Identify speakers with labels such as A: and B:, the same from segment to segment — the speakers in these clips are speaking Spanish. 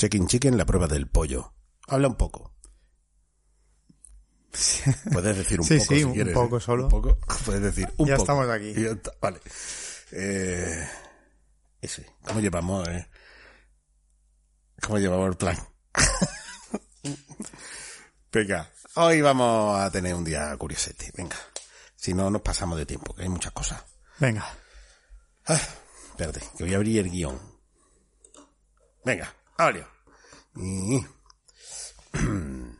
A: Check-in chicken, la prueba del pollo. Habla un poco. Puedes decir un
B: Sí,
A: poco
B: sí,
A: si
B: un
A: quieres.
B: poco
A: ¿eh?
B: solo.
A: Un poco. Puedes decir un
B: Ya
A: poco.
B: estamos aquí.
A: Ya está, Vale. Eh, ese. ¿Cómo llevamos, eh? ¿Cómo llevamos el plan? Venga. Hoy vamos a tener un día curiosete. Venga. Si no, nos pasamos de tiempo, que hay muchas cosas.
B: Venga.
A: Ah, espérate, que voy a abrir el guion. Venga, Y...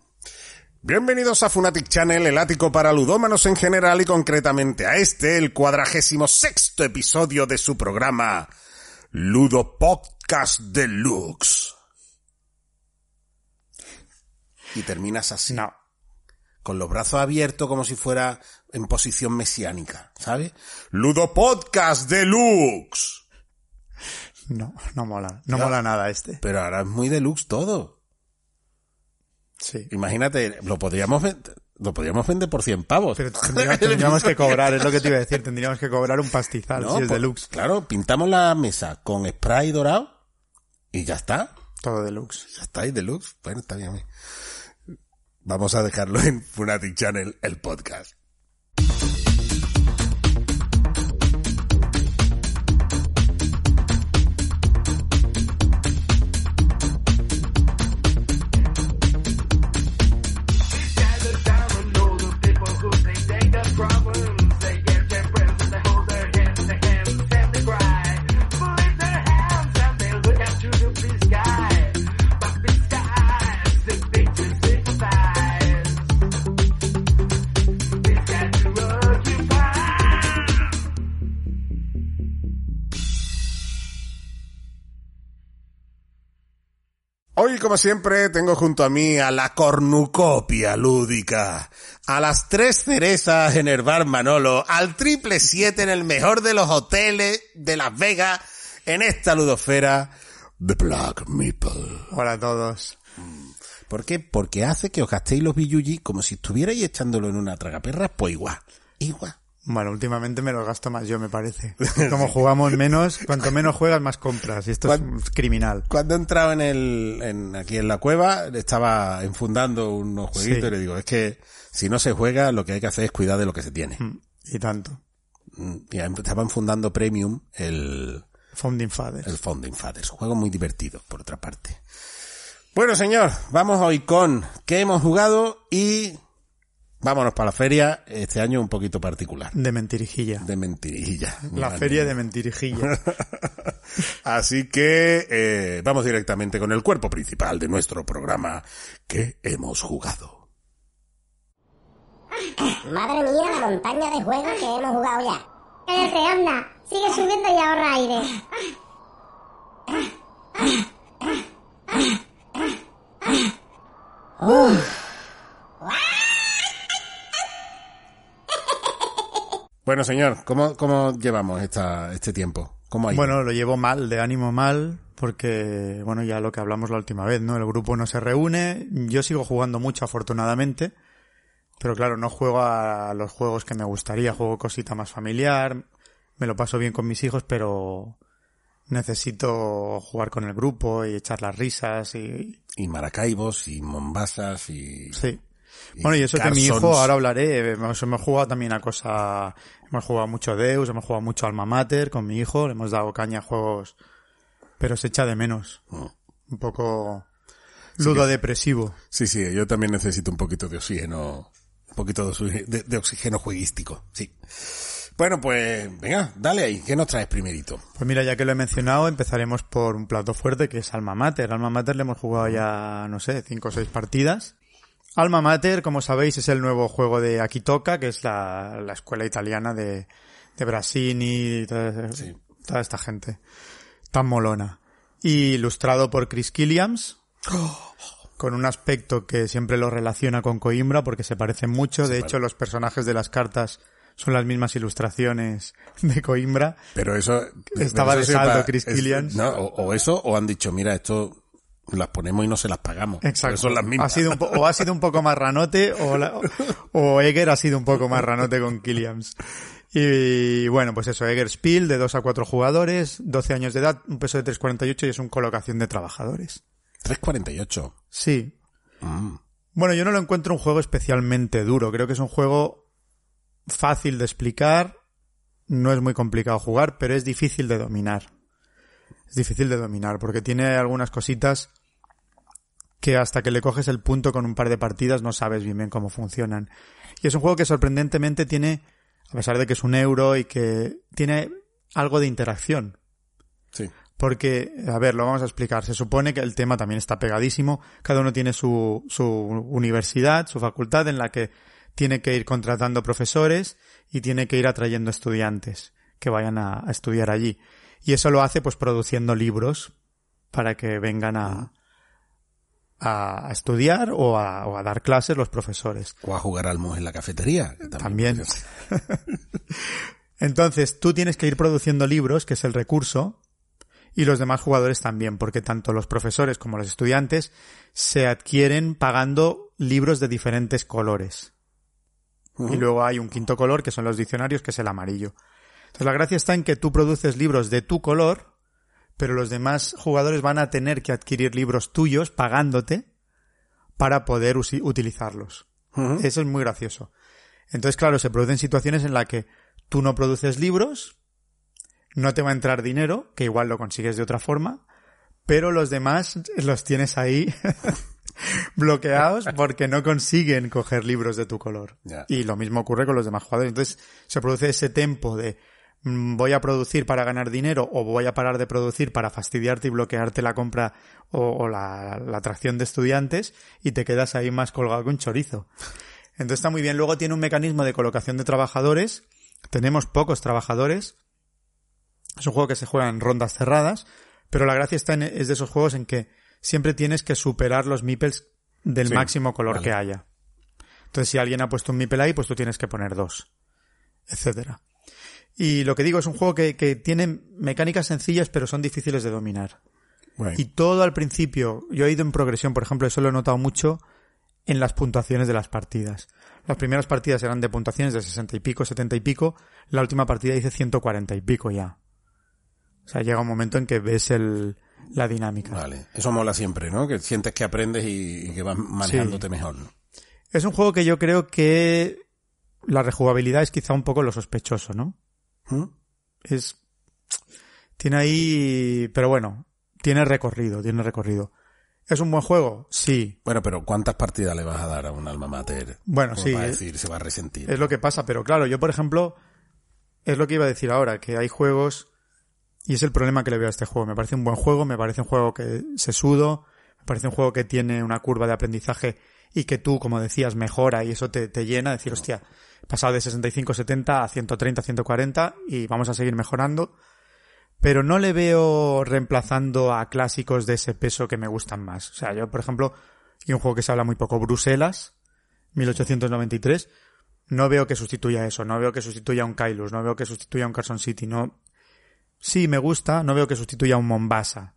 A: Bienvenidos a Funatic Channel, el ático para ludómanos en general y concretamente a este, el cuadragésimo sexto episodio de su programa Ludo Podcast Deluxe. Y terminas así,
B: No.
A: con los brazos abiertos como si fuera en posición mesiánica, ¿sabes? Ludo Podcast Deluxe.
B: No, no mola. No
A: Ya.
B: mola nada este.
A: Pero ahora es muy deluxe todo.
B: Sí.
A: Imagínate, lo podríamos vender, lo podríamos vender por 100 pavos.
B: Pero tendríamos, tendríamos que cobrar, es lo que te iba a decir. Tendríamos que cobrar un pastizal
A: No,
B: si es
A: pues,
B: deluxe.
A: Claro, pintamos la mesa con spray dorado y ya está.
B: Todo deluxe.
A: Ya está, y deluxe. Bueno, está bien. Vamos a dejarlo en Funatic Channel, el podcast. Hoy, como siempre, tengo junto a mí a la cornucopia lúdica, a las tres cerezas en el bar Manolo, al triple siete en el mejor de los hoteles de Las Vegas, en esta ludosfera, The Black Meeple.
B: Hola a todos.
A: ¿Por qué? Porque hace que os gastéis los billuyi como si estuvierais echándolo en una tragaperra, pues igual, igual.
B: Bueno, últimamente me los gasto más yo, me parece. Como jugamos menos, cuanto menos juegas, más compras. Y esto es
A: ¿Cuán-
B: criminal.
A: Cuando he entrado en el, en, aquí en la cueva, estaba enfundando unos jueguitos
B: Sí.
A: y le digo, es que si no se juega, lo que hay que hacer es cuidar de lo que se tiene.
B: Mm, Y tanto.
A: Mm, Y estaba enfundando Premium el,
B: Founding Fathers.
A: el Founding Fathers. Un juego muy divertido, por otra parte. Bueno, señor, vamos hoy con qué hemos jugado y vámonos para la feria. Este año un poquito particular.
B: De mentirijilla.
A: De mentirilla.
B: La feria de mentirijilla.
A: Así que eh, vamos directamente con el cuerpo principal de nuestro programa que hemos jugado.
C: Madre mía, la montaña de juegos que hemos jugado ya.
D: Cállate, anda. Sigue subiendo y ahorra aire.
A: Bueno, señor, ¿cómo, cómo llevamos esta, este tiempo? ¿Cómo?
B: Bueno, lo llevo mal, de ánimo mal, porque, bueno, ya lo que hablamos la última vez, ¿no? El grupo no se reúne, yo sigo jugando mucho afortunadamente, pero claro, no juego a los juegos que me gustaría, juego cosita más familiar, me lo paso bien con mis hijos, pero necesito jugar con el grupo y echar las risas y...
A: Y Maracaibos, y Mombasas, y...
B: Sí. Bueno, y eso que mi hijo,
A: Carsons.
B: ahora hablaré, hemos, hemos jugado también a cosa, hemos jugado mucho Deus, hemos jugado mucho Alma Mater con mi hijo, le hemos dado caña a juegos, pero se echa de menos.
A: Mm.
B: Un poco ludo depresivo.
A: Sí, sí, yo también necesito un poquito de oxígeno, un poquito de, de- de oxígeno jueguístico, sí. Bueno, pues venga, dale ahí, ¿qué nos traes primerito?
B: Pues mira, ya que lo he mencionado, empezaremos por un plato fuerte que es Alma Mater. Alma Mater le hemos jugado ya, no sé, cinco o seis partidas. Alma Mater, como sabéis, es el nuevo juego de Akitoka, que es la, la escuela italiana de, de Brasini y toda,
A: Sí.
B: toda esta gente. Tan molona. Y ilustrado por Chris Killiams. Con un aspecto que siempre lo relaciona con Coimbra porque se parecen mucho. De hecho, los personajes de las cartas son las mismas ilustraciones de Coimbra.
A: Pero eso...
B: Estaba de saldo Chris
A: es-
B: Killians.
A: no, o, o eso, o han dicho, mira, esto las ponemos y no se las pagamos.
B: Exacto.
A: Son las mismas.
B: Ha sido un po- o ha sido un poco más ranote o, la- o Eger ha sido un poco más ranote con Killiams. Y bueno, pues eso, Eger Spiel de 2 a 4 jugadores, 12 años de edad, un peso de 3.48 y es un colocación de trabajadores.
A: 3.48.
B: Sí.
A: Mm.
B: Bueno, yo no lo encuentro un juego especialmente duro. Creo que es un juego fácil de explicar, no es muy complicado jugar, pero es difícil de dominar. Es difícil de dominar porque tiene algunas cositas que hasta que le coges el punto con un par de partidas no sabes bien bien cómo funcionan. Y es un juego que sorprendentemente tiene, a pesar de que es un euro y que tiene algo de interacción.
A: Sí.
B: Porque, a ver, lo vamos a explicar. Se supone que el tema también está pegadísimo. Cada uno tiene su, su universidad, su facultad en la que tiene que ir contratando profesores y tiene que ir atrayendo estudiantes que vayan a, a estudiar allí. Y eso lo hace pues produciendo libros para que vengan a, a estudiar o a, o a dar clases los profesores.
A: O a jugar al en la cafetería.
B: También. Entonces, tú tienes que ir produciendo libros, que es el recurso, y los demás jugadores también, porque tanto los profesores como los estudiantes se adquieren pagando libros de diferentes colores. Y luego hay un quinto color, que son los diccionarios, que es el amarillo. Entonces, la gracia está en que tú produces libros de tu color, pero los demás jugadores van a tener que adquirir libros tuyos pagándote para poder utilizarlos. Eso es muy gracioso. Entonces, claro, se producen situaciones en las que tú no produces libros, no te va a entrar dinero, que igual lo consigues de otra forma, pero los demás los tienes ahí bloqueados porque no consiguen coger libros de tu color. Y lo mismo ocurre con los demás jugadores. Entonces, se produce ese tempo de voy a producir para ganar dinero o voy a parar de producir para fastidiarte y bloquearte la compra o, o la, la atracción de estudiantes y te quedas ahí más colgado que un chorizo. Entonces está muy bien. Luego tiene un mecanismo de colocación de trabajadores. Tenemos pocos trabajadores. Es un juego que se juega en rondas cerradas, pero la gracia está en, es de esos juegos en que siempre tienes que superar los meeples del
A: Sí,
B: máximo color
A: vale.
B: que haya. Entonces, si alguien ha puesto un meeple ahí, pues tú tienes que poner dos, etcétera. Y lo que digo es un juego que, que tiene mecánicas sencillas, pero son difíciles de dominar. Y todo al principio, yo he ido en progresión, por ejemplo, eso lo he notado mucho en las puntuaciones de las partidas. Las primeras partidas eran de puntuaciones de 60 y pico, 70 y pico, la última partida hice 140 y pico ya. O sea, llega un momento en que ves el, la dinámica.
A: Vale. Eso mola siempre, ¿no? Que sientes que aprendes y, y que vas manejándote mejor, ¿no?
B: Es un juego que yo creo que la rejugabilidad es quizá un poco lo sospechoso, ¿no?
A: ¿Mm?
B: Es, tiene ahí, pero bueno, tiene recorrido, tiene recorrido. ¿Es un buen juego? Sí.
A: Bueno, pero ¿cuántas partidas le vas a dar a un alma mater?
B: Bueno, sí,
A: Para
B: eh,
A: decir, se va a resentir.
B: Es lo que pasa, pero claro, yo por ejemplo, es lo que iba a decir ahora, que hay juegos, y es el problema que le veo a este juego. Me parece un buen juego, me parece un juego que se sudo, me parece un juego que tiene una curva de aprendizaje y que tú, como decías, mejora y eso te, te llena, decir, hostia, pasado de 65, 70 a 130, 140 y vamos a seguir mejorando. Pero no le veo reemplazando a clásicos de ese peso que me gustan más. O sea, yo, por ejemplo, y un juego que se habla muy poco, Bruselas, 1893, no veo que sustituya eso, no veo que sustituya un Kailus, no veo que sustituya un Carson City, no. Sí, me gusta, no veo que sustituya un Mombasa.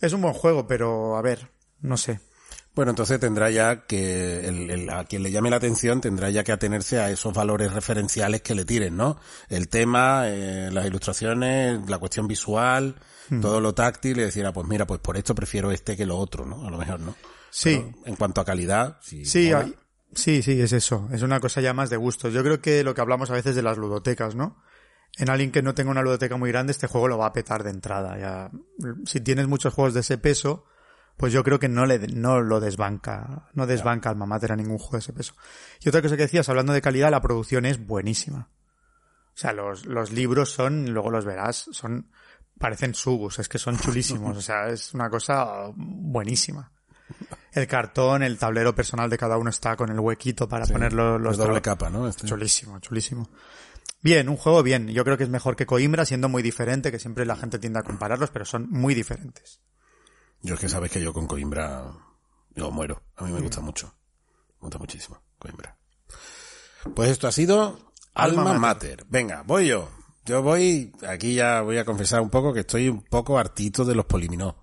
B: Es un buen juego, pero a ver, no sé.
A: Bueno, entonces tendrá ya que, el, el- a quien le llame la atención tendrá ya que atenerse a esos valores referenciales que le tiren, ¿no? El tema, eh, las ilustraciones, la cuestión visual,
B: Hmm.
A: todo lo táctil y decir, ah, pues mira, pues por esto prefiero este que lo otro, ¿no? A lo mejor, ¿no?
B: Sí,
A: Pero en cuanto a calidad, sí.
B: sí,
A: mola.
B: hay- sí, sí, es eso. Es una cosa ya más de gustos. Yo creo que lo que hablamos a veces de las ludotecas, ¿no? En alguien que no tenga una ludoteca muy grande, este juego lo va a petar de entrada. Ya, si tienes muchos juegos de ese peso, pues yo creo que no le, no lo desbanca, no desbanca alma mater a ningún juego de ese peso. Y otra cosa que decías, hablando de calidad, la producción es buenísima. O sea, los, los libros son, luego los verás, son, parecen subus, es que son chulísimos. O sea, es una cosa buenísima. El cartón, el tablero personal de cada uno está con el huequito para poner los, los
A: doble capa, ¿no? Este.
B: Chulísimo, chulísimo. Bien, un juego bien. Yo creo que es mejor que Coimbra, siendo muy diferente, que siempre la gente tiende a compararlos, pero son muy diferentes.
A: Yo es que sabes que yo con Coimbra, yo muero. A mí me gusta mucho. Me gusta muchísimo, Coimbra. Pues esto ha sido
B: Alma
A: Alma,
B: Mater.
A: Mater. Venga, voy yo. Yo voy, aquí ya voy a confesar un poco que estoy un poco hartito de los poliminó.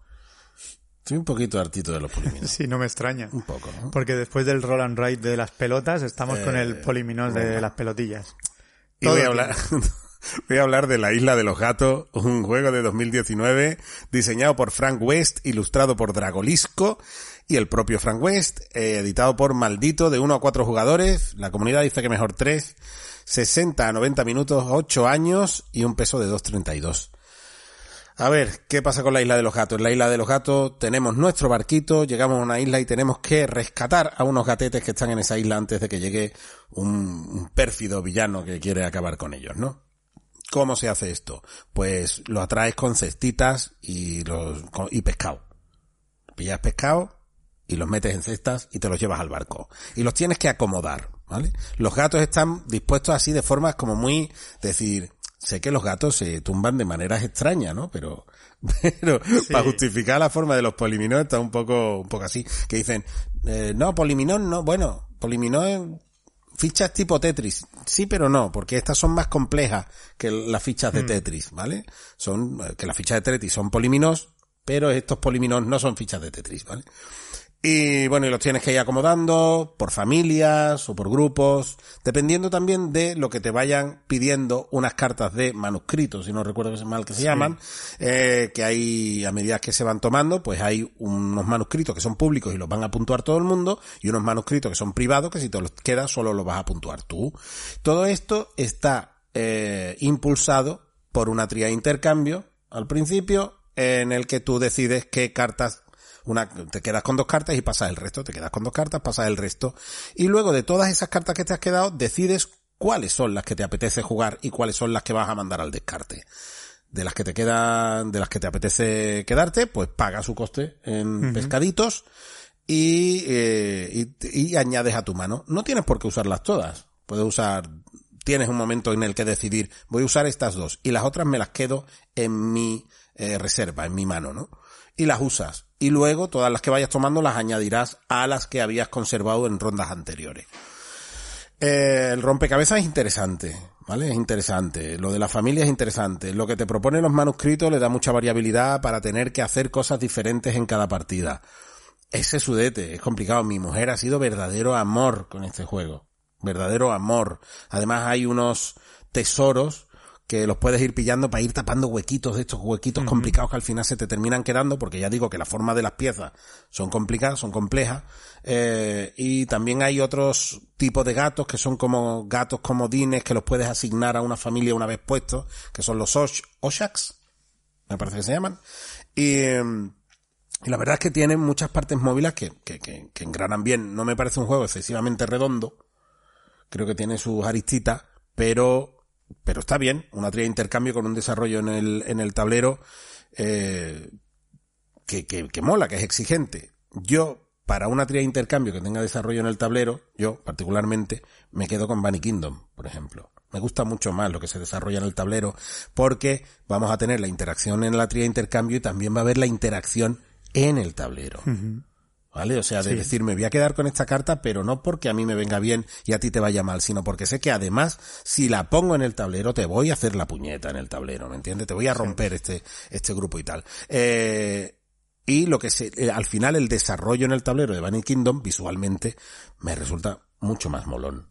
A: Estoy un poquito hartito de los poliminó.
B: Sí, no me extraña.
A: un poco, ¿no?
B: Porque después del roll and ride de las pelotas, estamos con
A: Eh,
B: el poliminós de
A: venga.
B: las pelotillas.
A: Y voy a hablar, Voy a hablar de La Isla de los Gatos, un juego de 2019 diseñado por Frank West, ilustrado por Dragolisco y el propio Frank West, eh, editado por Maldito de 1 a 4 jugadores. La comunidad dice que mejor 3. 60 a 90 minutos, 8 años y un peso de 2.32. A ver, ¿qué pasa con la isla de los gatos? En la isla de los gatos tenemos nuestro barquito, llegamos a una isla y tenemos que rescatar a unos gatetes que están en esa isla antes de que llegue un, un pérfido villano que quiere acabar con ellos, ¿no? ¿Cómo se hace esto? Pues lo atraes con cestitas y los, con- y pescado. Pillas pescado y los metes en cestas y te los llevas al barco. Y los tienes que acomodar, ¿vale? Los gatos están dispuestos así de formas como muy, decir, sé que los gatos se tumban de maneras extrañas, ¿no? Pero, pero para justificar la forma de los poliminós está un poco, un poco así, que dicen, eh, no, poliminós no, bueno, poliminós es fichas tipo Tetris. Sí, pero no, porque estas son más complejas que las fichas de Tetris, ¿vale? Son, eh, que las fichas de Tetris son poliminos, pero estos poliminos no son fichas de Tetris, ¿vale? Y bueno, y los tienes que ir acomodando por familias o por grupos, dependiendo también de lo que te vayan pidiendo unas cartas de manuscritos, si no recuerdo mal que se llaman, eh, que hay, a medida que se van tomando, pues hay unos manuscritos que son públicos y los van a puntuar todo el mundo, y unos manuscritos que son privados que si te los quedas solo los vas a puntuar tú. Todo esto está eh, impulsado por una tría de intercambio al principio, en el que tú decides qué cartas una, te quedas con dos cartas y pasas el resto, te quedas con dos cartas, pasas el resto. Y luego de todas esas cartas que te has quedado, decides cuáles son las que te apetece jugar y cuáles son las que vas a mandar al descarte. De las que te quedan, de las que te apetece quedarte, pues paga su coste en pescaditos y, eh, y, y añades a tu mano. No tienes por qué usarlas todas. Puedes usar, tienes un momento en el que decidir, voy a usar estas dos y las otras me las quedo en mi eh, reserva, en mi mano, ¿no? Y las usas. Y luego todas las que vayas tomando las añadirás a las que habías conservado en rondas anteriores. Eh, el rompecabezas es interesante, ¿vale? Es interesante. Lo de la familia es interesante. Lo que te proponen los manuscritos le da mucha variabilidad para tener que hacer cosas diferentes en cada partida. Ese sudete es complicado. Mi mujer ha sido verdadero amor con este juego. Verdadero amor. Además hay unos tesoros que los puedes ir pillando para ir tapando huequitos de estos huequitos complicados que al final se te terminan quedando, porque ya digo que la forma de las piezas son complicadas, son complejas, eh, y también hay otros tipos de gatos que son como gatos comodines que los puedes asignar a una familia una vez puestos, que son los Osh Oshaks, me parece que se llaman, y, y la verdad es que tienen muchas partes móviles que, que, que, que engranan bien. No me parece un juego excesivamente redondo, creo que tiene sus aristitas, pero pero está bien, una tría de intercambio con un desarrollo en el, en el tablero eh, que, que, que mola, que es exigente. Yo, para una tría de intercambio que tenga desarrollo en el tablero, yo particularmente me quedo con Bunny Kingdom, por ejemplo. Me gusta mucho más lo que se desarrolla en el tablero porque vamos a tener la interacción en la tría de intercambio y también va a haber la interacción en el tablero. ¿Vale? O sea, de decir, me voy a quedar con esta carta, pero no porque a mí me venga bien y a ti te vaya mal, sino porque sé que además, si la pongo en el tablero, te voy a hacer la puñeta en el tablero, ¿me entiendes? Te voy a romper este, este grupo y tal. Eh, y lo que se, eh, al final el desarrollo en el tablero de Bunny Kingdom, visualmente, me resulta mucho más molón.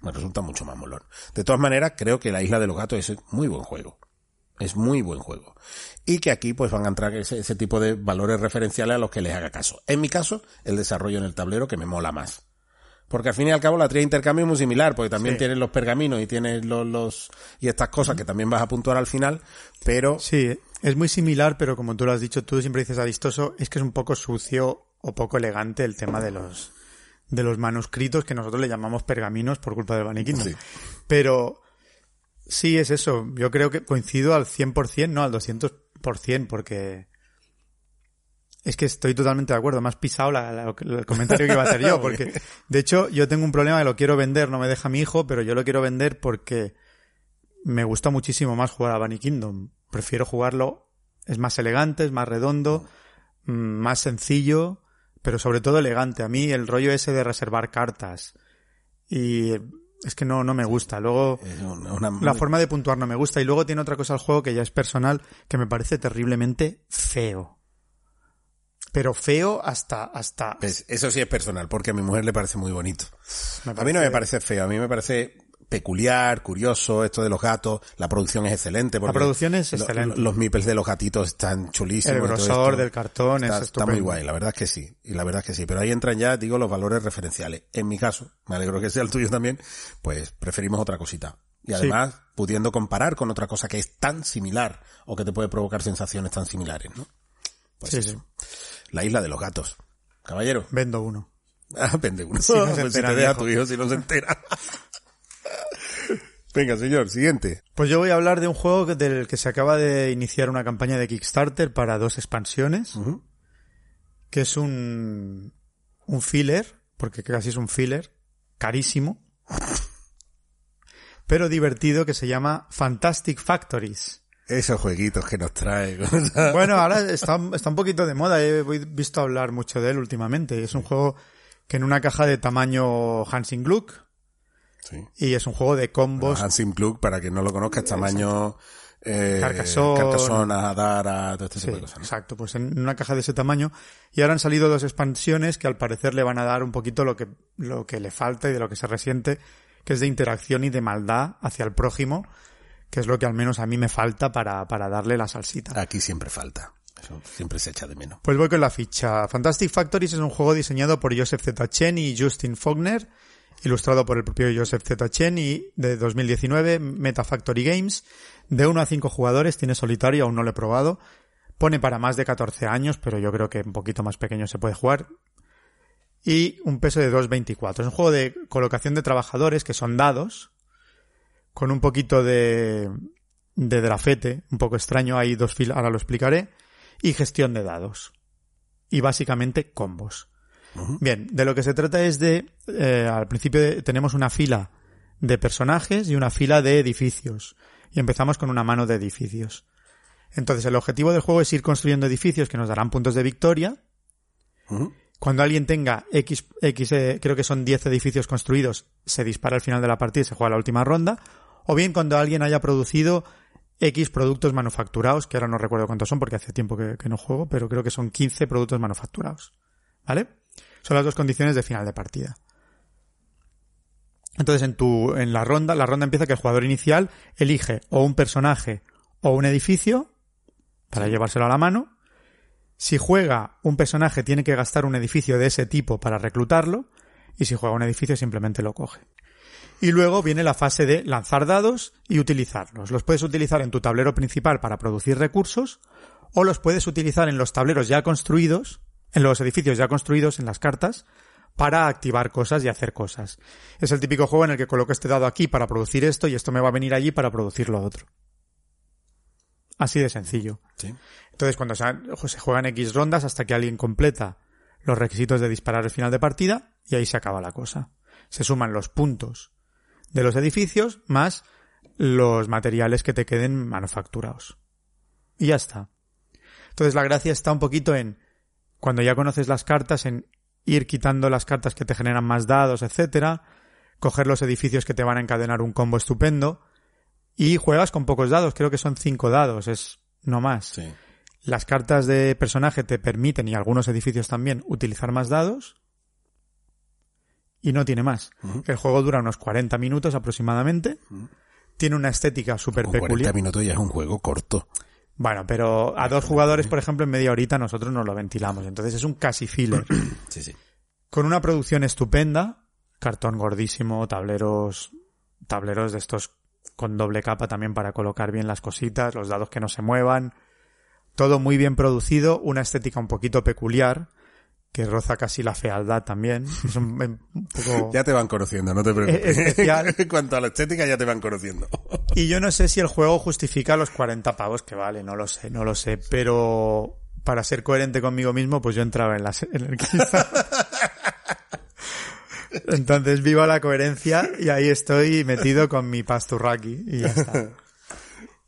A: Me resulta mucho más molón. De todas maneras, creo que la Isla de los Gatos es muy buen juego. Es muy buen juego. Y que aquí pues van a entrar ese, ese tipo de valores referenciales a los que les haga caso. En mi caso, el desarrollo en el tablero que me mola más. Porque al fin y al cabo la tría de intercambio es muy similar, porque también
B: Sí.
A: tienes los pergaminos y tienes los, los, y estas cosas que también vas a puntuar al final, pero
B: Sí, es muy similar, pero como tú lo has dicho, tú siempre dices adistoso, es que es un poco sucio o poco elegante el tema de los de los manuscritos que nosotros le llamamos pergaminos por culpa del Kingdom.
A: Sí.
B: Pero sí es eso, yo creo que coincido al 100%, no al 200%, porque es que estoy totalmente de acuerdo, me has pisado la- la- el comentario que iba a hacer yo, porque de hecho yo tengo un problema que lo quiero vender, no me deja mi hijo, pero yo lo quiero vender porque me gusta muchísimo más jugar a Bunny Kingdom. Prefiero jugarlo, es más elegante, es más redondo, mm, más sencillo, pero sobre todo elegante. A mí el rollo ese de reservar cartas y es que no, no me gusta. Luego
A: es una, una-
B: la forma de puntuar no me gusta y luego tiene otra cosa al juego que ya es personal que me parece terriblemente feo. Pero feo hasta, hasta,
A: Pues eso sí es personal, porque a mi mujer le parece muy bonito. A mí no me parece feo, a mí me parece peculiar, curioso, esto de los gatos, la producción es excelente. porque
B: producción es
A: lo-
B: excelente.
A: los meeples de los gatitos están chulísimos.
B: El grosor del cartón
A: está,
B: es
A: está muy guay, la verdad es que sí, y la verdad es que sí, pero ahí entran ya, digo, los valores referenciales. En mi caso, me alegro que sea el tuyo también, pues preferimos otra cosita. Y además, pudiendo comparar con otra cosa que es tan similar, o que te puede provocar sensaciones tan similares, ¿no? Pues
B: Sí,
A: eso.
B: sí.
A: La isla de los gatos. Caballero.
B: Vendo uno.
A: Ah, vende uno.
B: Si no se
A: Pues si
B: entera
A: te deja tu hijo, si no se entera. Venga, señor, siguiente.
B: Pues yo voy a hablar de un juego del que se acaba de iniciar una campaña de Kickstarter para dos expansiones, que es un, un filler, porque casi es un filler, carísimo, pero divertido, que se llama Fantastic Factories.
A: Esos jueguitos que nos trae.
B: Bueno, ahora está, está un poquito de moda, he visto hablar mucho de él últimamente. Es un juego que en una caja de tamaño Hansing Gluck,
A: sí.
B: y es un juego de combos
A: Hansim Plug, para que no lo conozca, es tamaño... Eh,
B: Carcassonne.
A: Adara, todo este
B: Sí,
A: tipo de cosas. ¿no?
B: exacto, pues en una caja de ese tamaño. Y ahora han salido dos expansiones que al parecer le van a dar un poquito lo que, lo que le falta y de lo que se resiente, que es de interacción y de maldad hacia el prójimo, que es lo que al menos a mí me falta para, para darle la salsita.
A: Aquí siempre falta. Eso siempre se echa de menos.
B: Pues voy con la ficha. Fantastic Factories es un juego diseñado por Joseph Z. Chen y Justin Faulkner, ilustrado por el propio Joseph Z. Chen y de 2019, Meta Factory Games. De 1 a 5 jugadores, tiene solitario, aún no lo he probado. Pone para más de 14 años, pero yo creo que un poquito más pequeño se puede jugar. Y un peso de 2.24. Es un juego de colocación de trabajadores que son dados, con un poquito de, de drafete, un poco extraño, hay dos filas, ahora lo explicaré, y gestión de dados. Y básicamente combos. Bien, de lo que se trata es de, eh, al principio de- tenemos una fila de personajes y una fila de edificios. Y empezamos con una mano de edificios. Entonces el objetivo del juego es ir construyendo edificios que nos darán puntos de victoria. Cuando alguien tenga X, X eh, creo que son 10 edificios construidos, se dispara al final de la partida y se juega la última ronda. O bien cuando alguien haya producido X productos manufacturados, que ahora no recuerdo cuántos son porque hace tiempo que, que no juego, pero creo que son 15 productos manufacturados. ¿Vale? Son las dos condiciones de final de partida. Entonces en tu, en la ronda, la ronda empieza que el jugador inicial elige o un personaje o un edificio para llevárselo a la mano. Si juega un personaje tiene que gastar un edificio de ese tipo para reclutarlo y si juega un edificio simplemente lo coge. Y luego viene la fase de lanzar dados y utilizarlos. Los puedes utilizar en tu tablero principal para producir recursos o los puedes utilizar en los tableros ya construidos, en los edificios ya construidos, en las cartas, para activar cosas y hacer cosas. Es el típico juego en el que coloco este dado aquí para producir esto y esto me va a venir allí para producir lo otro. Así de sencillo.
A: Sí.
B: Entonces, cuando se, se juegan X rondas hasta que alguien completa los requisitos de disparar al final de partida y ahí se acaba la cosa. Se suman los puntos de los edificios más los materiales que te queden manufacturados. Y ya está. Entonces la gracia está un poquito en cuando ya conoces las cartas, en ir quitando las cartas que te generan más dados, etcétera, coger los edificios que te van a encadenar un combo estupendo y juegas con pocos dados, creo que son cinco dados, es no más.
A: Sí.
B: Las cartas de personaje te permiten, y algunos edificios también, utilizar más dados. Y no tiene más. El juego dura unos 40 minutos aproximadamente. Tiene una estética súper
A: Con 40
B: peculiar.
A: minutos ya es un juego corto.
B: Bueno, pero a dos jugadores, por ejemplo, en media horita nosotros nos lo ventilamos. Entonces es un casi filler.
A: Sí, sí.
B: Con una producción estupenda. Cartón gordísimo, tableros, tableros de estos con doble capa también para colocar bien las cositas, los dados que no se muevan. Todo muy bien producido, una estética un poquito peculiar, que roza casi la fealdad también. Es un, un poco...
A: Ya te van conociendo, no te preocupes.
B: Especial.
A: en cuanto a la estética ya te van conociendo.
B: Y yo no sé si el juego justifica los 40 pavos que vale, no lo sé, no lo sé, pero para ser coherente conmigo mismo, pues yo entraba en, la, en el. Entonces viva la coherencia y ahí estoy metido con mi pasturraki y ya está.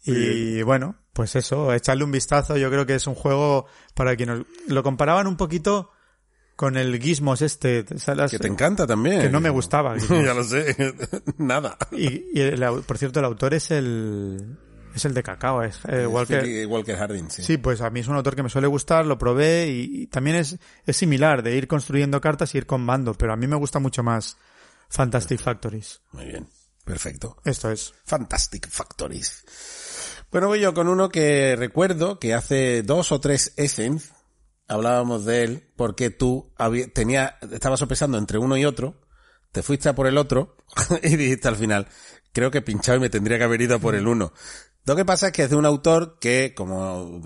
B: Y bueno, pues eso, echarle un vistazo, yo creo que es un juego para quienes lo comparaban un poquito con el Gizmos este, ¿sabes?
A: Que te encanta también.
B: Que no me gustaba,
A: ya lo sé. Nada.
B: Y, y el por cierto, el autor es el es el de Cacao, es eh, Walker.
A: Philly Walker Harding, sí.
B: Sí, pues a mí es un autor que me suele gustar, lo probé y, y también es, es similar de ir construyendo cartas y ir combando, pero a mí me gusta mucho más Fantastic Factories.
A: Muy bien. Perfecto.
B: Esto es.
A: Fantastic Factories. Bueno, voy yo con uno que recuerdo que hace dos o tres Essence hablábamos de él porque tú había, tenía, estabas sopesando entre uno y otro, te fuiste a por el otro y dijiste al final, creo que pinchado y me tendría que haber ido a por el uno. Lo que pasa es que es de un autor que, como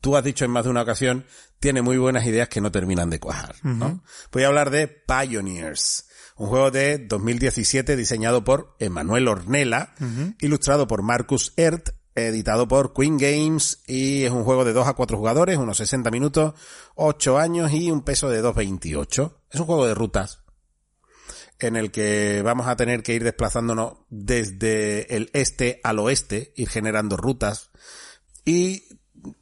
A: tú has dicho en más de una ocasión, tiene muy buenas ideas que no terminan de cuajar. ¿no? Voy a hablar de Pioneers, un juego de 2017 diseñado por Emanuel Ornella, ilustrado por Marcus Ert, editado por Queen Games y es un juego de 2 a 4 jugadores, unos 60 minutos, 8 años y un peso de 2.28. Es un juego de rutas en el que vamos a tener que ir desplazándonos desde el este al oeste, ir generando rutas y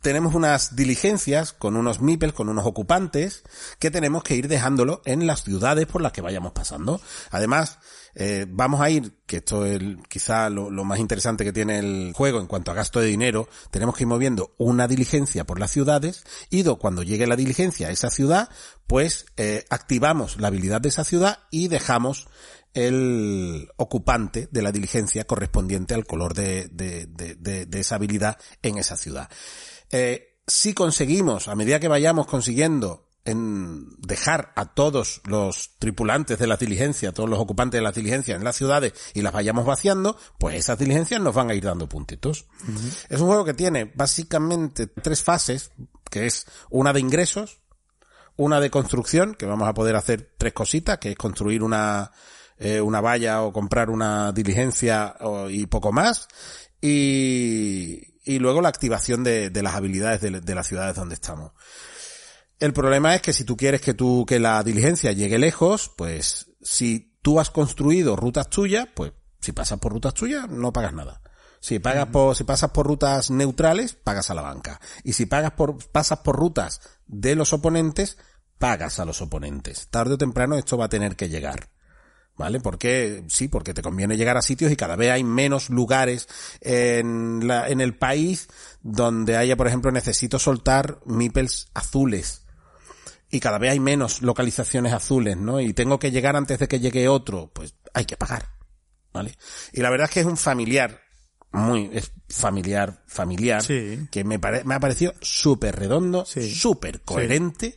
A: tenemos unas diligencias con unos MIPES, con unos ocupantes, que tenemos que ir dejándolo en las ciudades por las que vayamos pasando. Además, eh, vamos a ir, que esto es quizá lo, más interesante que tiene el juego en cuanto a gasto de dinero, tenemos que ir moviendo una diligencia por las ciudades y cuando llegue la diligencia a esa ciudad, pues eh, activamos la habilidad de esa ciudad y dejamos el ocupante de la diligencia correspondiente al color de, esa habilidad en esa ciudad. Eh, si conseguimos, a medida que vayamos consiguiendo en dejar a todos los tripulantes de la diligencia, todos los ocupantes de la diligencia en las ciudades y las vayamos vaciando, pues esas diligencias nos van a ir dando puntitos. Es un juego que tiene básicamente tres fases, que es una de ingresos, una de construcción, que vamos a poder hacer tres cositas, que es construir una, eh, una valla o comprar una diligencia y poco más, y, y luego la activación de, de las habilidades de, de, las ciudades donde estamos. El problema es que si tú quieres que tu, que la diligencia llegue lejos, pues si tú has construido rutas tuyas, pues si pasas por rutas tuyas no pagas nada. Si pagas por, si pasas por rutas neutrales, pagas a la banca. Y si pagas por, pasas por rutas de los oponentes, pagas a los oponentes. Tarde o temprano esto va a tener que llegar. ¿Vale? Porque, sí, porque te conviene llegar a sitios y cada vez hay menos lugares en, la, en el país donde haya, por ejemplo, necesito soltar mipels azules. Y cada vez hay menos localizaciones azules, ¿no? Y tengo que llegar antes de que llegue otro, pues hay que pagar. ¿Vale? Y la verdad es que es un familiar, muy, es familiar, familiar,
B: Sí.
A: que me, pare, me ha parecido súper redondo,
B: Sí.
A: súper coherente,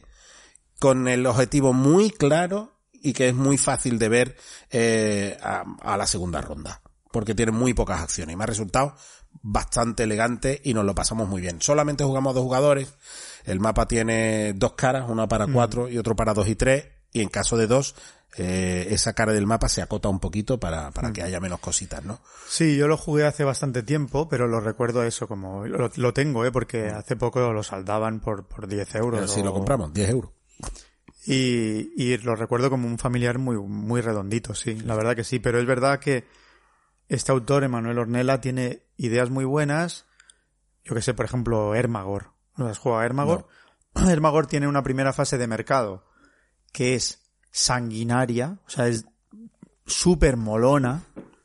A: con el objetivo muy claro y que es muy fácil de ver eh, a, a, la segunda ronda. Porque tiene muy pocas acciones. Y me ha resultado bastante elegante y nos lo pasamos muy bien. Solamente jugamos dos jugadores. El mapa tiene dos caras, una para cuatro y otro para dos y tres. Y en caso de dos, eh, esa cara del mapa se acota un poquito para, para que haya menos cositas, ¿no?
B: Sí, yo lo jugué hace bastante tiempo, pero lo recuerdo eso como, lo, lo tengo, eh, porque hace poco lo saldaban por, por 10 euros.
A: Pero si
B: o-
A: lo compramos, 10 euros.
B: Y, y lo recuerdo como un familiar muy, muy redondito, sí, la verdad que sí, pero es verdad que este autor, Emanuel Ornella, tiene ideas muy buenas. Yo que sé, por ejemplo, Hermagor. ¿No has jugado a Hermagor? Hermagor tiene una primera fase de mercado que es sanguinaria, o sea, es súper molona,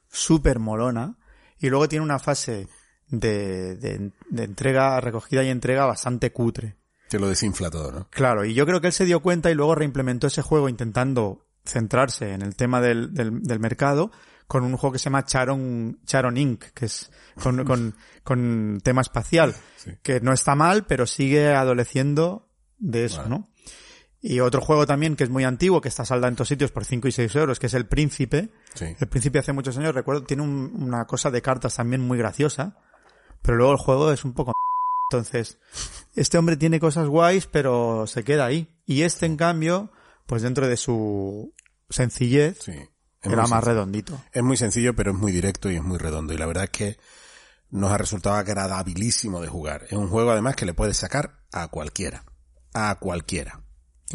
B: súper molona, y luego tiene una fase de, de, de entrega, recogida y entrega bastante cutre.
A: Que lo desinfla todo, ¿no?
B: Claro, y yo creo que él se dio cuenta y luego reimplementó ese juego intentando centrarse en el tema del, del, del mercado con un juego que se llama Charon, Charon Inc., que es con, con, con tema espacial, que no está mal, pero sigue adoleciendo de eso,
A: Vale.
B: ¿no? Y otro juego también que es muy antiguo, que está saldado en todos sitios por 5 y 6 euros, que es El Príncipe.
A: Sí.
B: El Príncipe hace muchos años, recuerdo, tiene un- una cosa de cartas también muy graciosa, pero luego el juego es un poco... Entonces, este hombre tiene cosas guays, pero se queda ahí. Y este, en cambio, pues dentro de su sencillez,
A: Sí. Es
B: era
A: muy
B: más
A: sencillo.
B: redondito.
A: Es muy sencillo, pero es muy directo y es muy redondo. Y la verdad es que nos ha resultado agradabilísimo de jugar. Es un juego además que le puedes sacar a cualquiera. A cualquiera.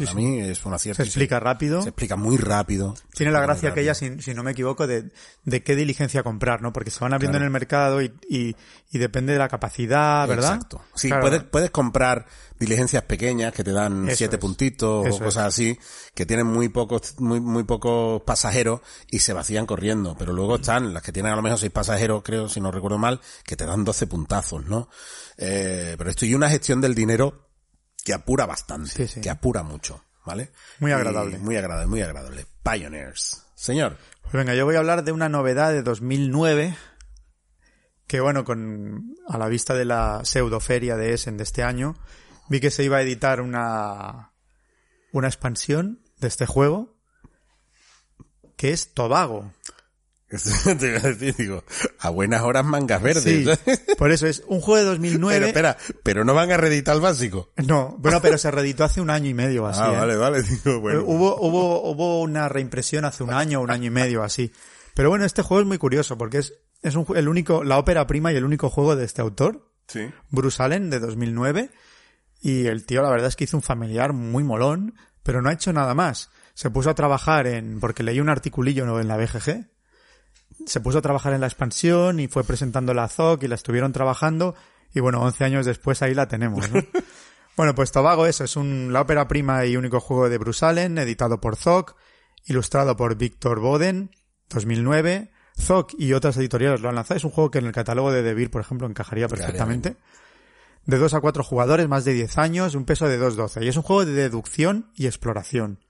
A: Para mí es un acierto.
B: Se explica rápido.
A: Se explica muy rápido.
B: Tiene la gracia
A: rápido.
B: aquella, si, si no me equivoco, de, de qué diligencia comprar, ¿no? Porque se van abriendo
A: Claro.
B: en el mercado y, y, y depende de la capacidad, ¿verdad?
A: Exacto. Sí,
B: Claro.
A: puedes, puedes comprar diligencias pequeñas que te dan
B: Eso
A: siete
B: es.
A: puntitos
B: Eso
A: o cosas así, que tienen muy pocos, muy, muy pocos pasajeros y se vacían corriendo. Pero luego están las que tienen a lo mejor seis pasajeros, creo, si no recuerdo mal, que te dan 12 puntazos, ¿no? Eh, pero esto y una gestión del dinero que apura bastante,
B: Sí, sí.
A: que apura mucho, ¿vale?
B: Muy
A: Y
B: agradable.
A: muy agradable, muy agradable. Pioneers. Señor.
B: Pues venga, yo voy a hablar de una novedad de 2009 que bueno, con a la vista de la pseudoferia de Essen de este año, vi que se iba a editar una una expansión de este juego que es Tobago.
A: Te iba a decir, digo, a buenas horas mangas verdes.
B: Sí, por eso es un juego de 2009.
A: Pero espera, pero no van a reeditar el básico.
B: No, bueno, pero se reeditó hace un año y medio así.
A: ah,
B: ¿eh?
A: vale, vale. Digo, bueno.
B: Hubo, hubo, hubo una reimpresión hace un año, un año y medio así. Pero bueno, este juego es muy curioso porque es, es un, el único, la ópera prima y el único juego de este autor,
A: Sí.
B: Bruce Allen, de 2009. Y el tío, la verdad es que hizo un familiar muy molón, pero no ha hecho nada más. Se puso a trabajar en, porque leí un articulillo en la BGG, se puso a trabajar en la expansión y fue presentando la ZOC y la estuvieron trabajando y bueno, 11 años después ahí la tenemos, ¿no? bueno, pues Tobago eso, es un, la ópera prima y único juego de Bruce Allen, editado por ZOC, ilustrado por Víctor Boden, 2009. ZOC y otras editoriales lo han lanzado. Es un juego que en el catálogo de DeVir, por ejemplo, encajaría perfectamente. De 2 a 4 jugadores, más de 10 años, un peso de 2.12. Y es un juego de deducción y exploración.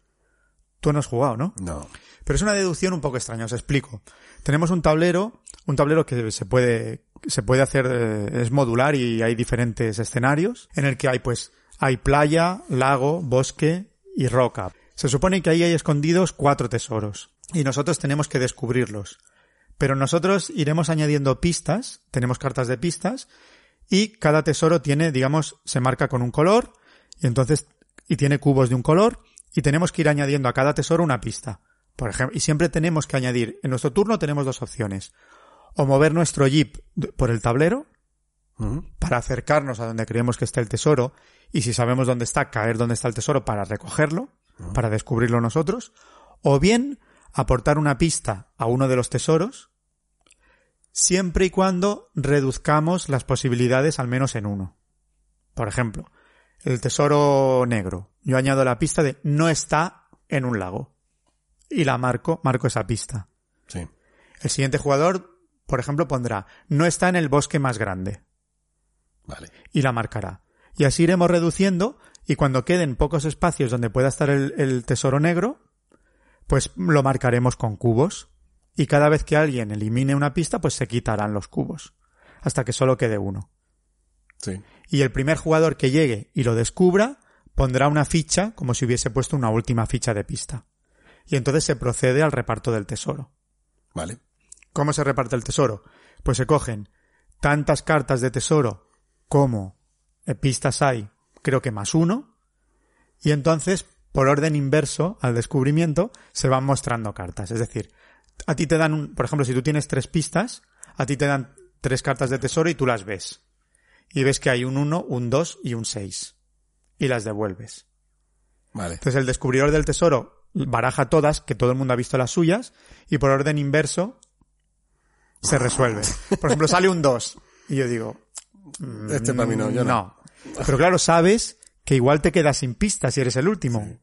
B: Tú no has jugado, ¿no?
A: No.
B: Pero es una deducción un poco extraña, os explico. Tenemos un tablero, un tablero que se puede, se puede hacer, eh, es modular y hay diferentes escenarios, en el que hay pues, hay playa, lago, bosque y roca. Se supone que ahí hay escondidos cuatro tesoros. Y nosotros tenemos que descubrirlos. Pero nosotros iremos añadiendo pistas, tenemos cartas de pistas, y cada tesoro tiene, digamos, se marca con un color, y entonces, y tiene cubos de un color, y tenemos que ir añadiendo a cada tesoro una pista. Por ejemplo, y siempre tenemos que añadir, en nuestro turno tenemos dos opciones. O mover nuestro jeep por el tablero, para acercarnos a donde creemos que está el tesoro, y si sabemos dónde está, caer donde está el tesoro para recogerlo, para descubrirlo nosotros, o bien aportar una pista a uno de los tesoros, siempre y cuando reduzcamos las posibilidades al menos en uno. Por ejemplo, el tesoro negro. Yo añado la pista de no está en un lago. Y la marco, marco esa pista.
A: Sí.
B: El siguiente jugador, por ejemplo, pondrá no está en el bosque más grande
A: Vale.
B: y la marcará. Y así iremos reduciendo y cuando queden pocos espacios donde pueda estar el, el tesoro negro, pues lo marcaremos con cubos. Y cada vez que alguien elimine una pista, pues se quitarán los cubos. Hasta que solo quede uno.
A: Sí.
B: Y el primer jugador que llegue y lo descubra, pondrá una ficha como si hubiese puesto una última ficha de pista. Y entonces se procede al reparto del tesoro.
A: Vale.
B: ¿Cómo se reparte el tesoro? Pues se cogen tantas cartas de tesoro como pistas hay, creo que más uno, y entonces, por orden inverso al descubrimiento, se van mostrando cartas. Es decir, a ti te dan, un, por ejemplo, si tú tienes tres pistas, a ti te dan tres cartas de tesoro y tú las ves. Y ves que hay un 1, un 2 y un 6. Y las devuelves.
A: Vale.
B: Entonces el descubridor del tesoro baraja todas, que todo el mundo ha visto las suyas, y por orden inverso se resuelve. Por ejemplo, sale un 2. Y yo digo, mm,
A: Este para mí no, yo no.
B: Pero claro, sabes que igual te quedas sin pistas si eres el último.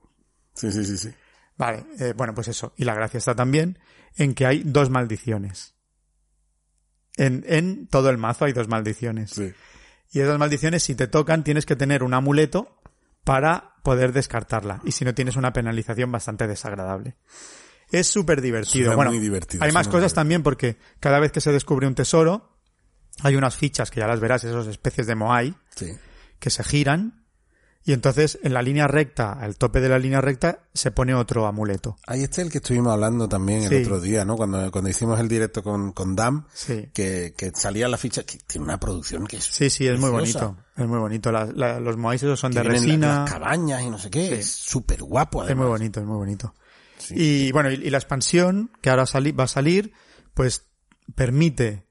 A: Sí, sí, sí, sí.
B: Vale, eh, bueno, pues eso. Y la gracia está también en que hay dos maldiciones. En, en todo el mazo hay dos maldiciones.
A: Sí.
B: Y esas maldiciones, si te tocan, tienes que tener un amuleto para poder descartarla. Y si no, tienes una penalización bastante desagradable. Es súper divertido. Bueno,
A: divertido,
B: hay más cosas también porque cada vez que se descubre un tesoro, hay unas fichas que ya las verás, esas especies de Moai,
A: Sí.
B: que se giran. Y entonces en la línea recta, al tope de la línea recta, se pone otro amuleto.
A: Ahí está el que estuvimos hablando también el
B: Sí.
A: otro día, ¿no? Cuando, cuando hicimos el directo con, con Dam,
B: Sí.
A: que, que salía la ficha, que tiene una producción que es
B: Sí, sí, es muy bonito. Es muy bonito. La- la- los Moais esos son
A: que
B: de resina.
A: las cabañas y no sé qué,
B: Sí.
A: es súper guapo
B: Es
A: además.
B: muy bonito, es muy bonito. Y bueno, y, y la expansión que ahora sali- va a salir, pues permite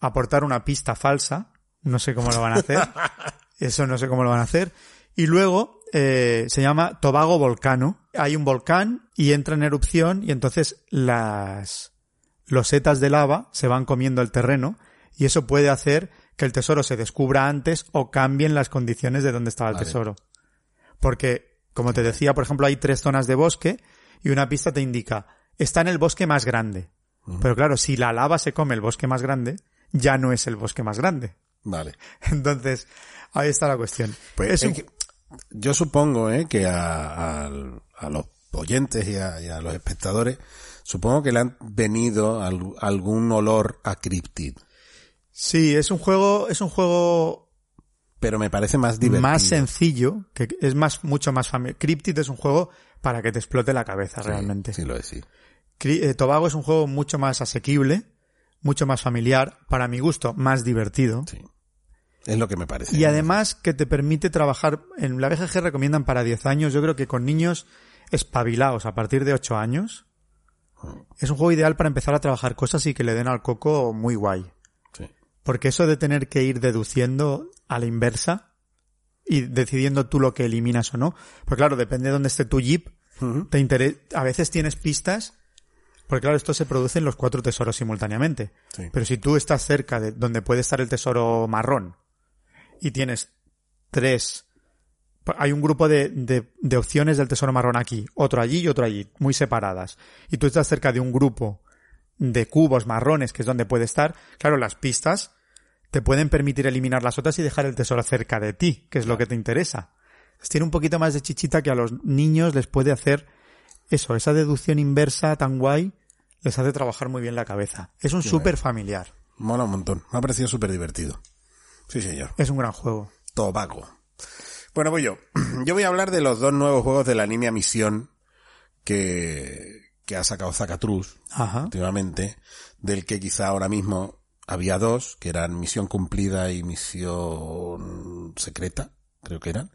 B: aportar una pista falsa. No sé cómo lo van a hacer. Eso no sé cómo lo van a hacer. Y luego eh, se llama Tobago Volcano. Hay un volcán y entra en erupción y entonces las losetas de lava se van comiendo el terreno y eso puede hacer que el tesoro se descubra antes o cambien las condiciones de donde estaba el
A: Vale.
B: tesoro. Porque, como te decía, por ejemplo, hay tres zonas de bosque y una pista te indica, está en el bosque más grande. Pero claro, si la lava se come el bosque más grande, ya no es el bosque más grande.
A: Vale.
B: Entonces, ahí está la cuestión.
A: Pues
B: Es
A: es
B: un-
A: que yo supongo ¿eh? que a, a- a los oyentes y a, y a los espectadores Supongo que le han venido al- algún olor a Cryptid,
B: Sí, es un juego, es un juego
A: pero me parece más divertido.
B: más sencillo, que es más, mucho más familiar. Cryptid es un juego para que te explote la cabeza
A: Sí,
B: realmente.
A: Sí, lo es, sí.
B: Eh, Tobago es un juego mucho más asequible, mucho más familiar, para mi gusto, más divertido.
A: sí. Es lo que me parece.
B: Y además que te permite trabajar, en la BGG recomiendan para 10 años, yo creo que con niños espabilados a partir de 8 años, es un juego ideal para empezar a trabajar cosas y que le den al coco muy guay.
A: Sí.
B: Porque eso de tener que ir deduciendo a la inversa y decidiendo tú lo que eliminas o no, pues claro, depende de dónde esté tu jeep, te a veces tienes pistas, porque claro, esto se produce en los cuatro tesoros simultáneamente.
A: Sí.
B: Pero si tú estás cerca de donde puede estar el tesoro marrón y tienes tres, hay un grupo de, de, de opciones del tesoro marrón aquí, otro allí y otro allí, muy separadas. Y tú estás cerca de un grupo de cubos marrones, que es donde puede estar, claro, las pistas te pueden permitir eliminar las otras y dejar el tesoro cerca de ti, que es lo que te interesa. Tiene un poquito más de chichita que a los niños les puede hacer eso, esa deducción inversa tan guay, les hace trabajar muy bien la cabeza. Es un súper familiar.
A: Mola un montón. Me ha parecido súper divertido. Sí, señor.
B: Es un gran juego.
A: Tobago. Bueno, voy yo. Yo voy a hablar de los dos nuevos juegos de la línea Misión que, que ha sacado Zacatrus
B: Ajá.
A: últimamente, del que quizá ahora mismo había dos, que eran Misión Cumplida y Misión Secreta, creo que eran,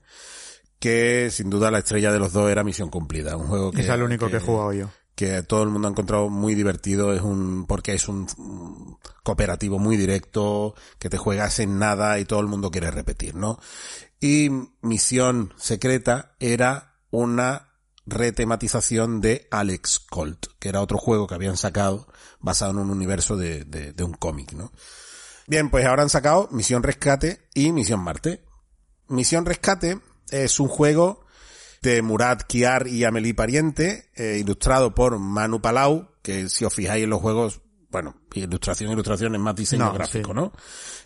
A: que sin duda la estrella de los dos era Misión Cumplida, un juego que
B: es el único que, he jugado yo.
A: Que todo el mundo ha encontrado muy divertido, es un, porque es un cooperativo muy directo, que te juegas en nada y todo el mundo quiere repetir, ¿no? Y Misión Secreta era una retematización de Alex Colt, que era otro juego que habían sacado basado en un universo de, de, de un cómic, ¿no? Bien, pues ahora han sacado Misión Rescate y Misión Marte. Misión Rescate es un juego de Murat Kiar y Amelie Pariente, eh, ilustrado por Manu Palau, que si os fijáis en los juegos, bueno, ilustración, ilustración es más diseño
B: No,
A: gráfico,
B: sí.
A: ¿no?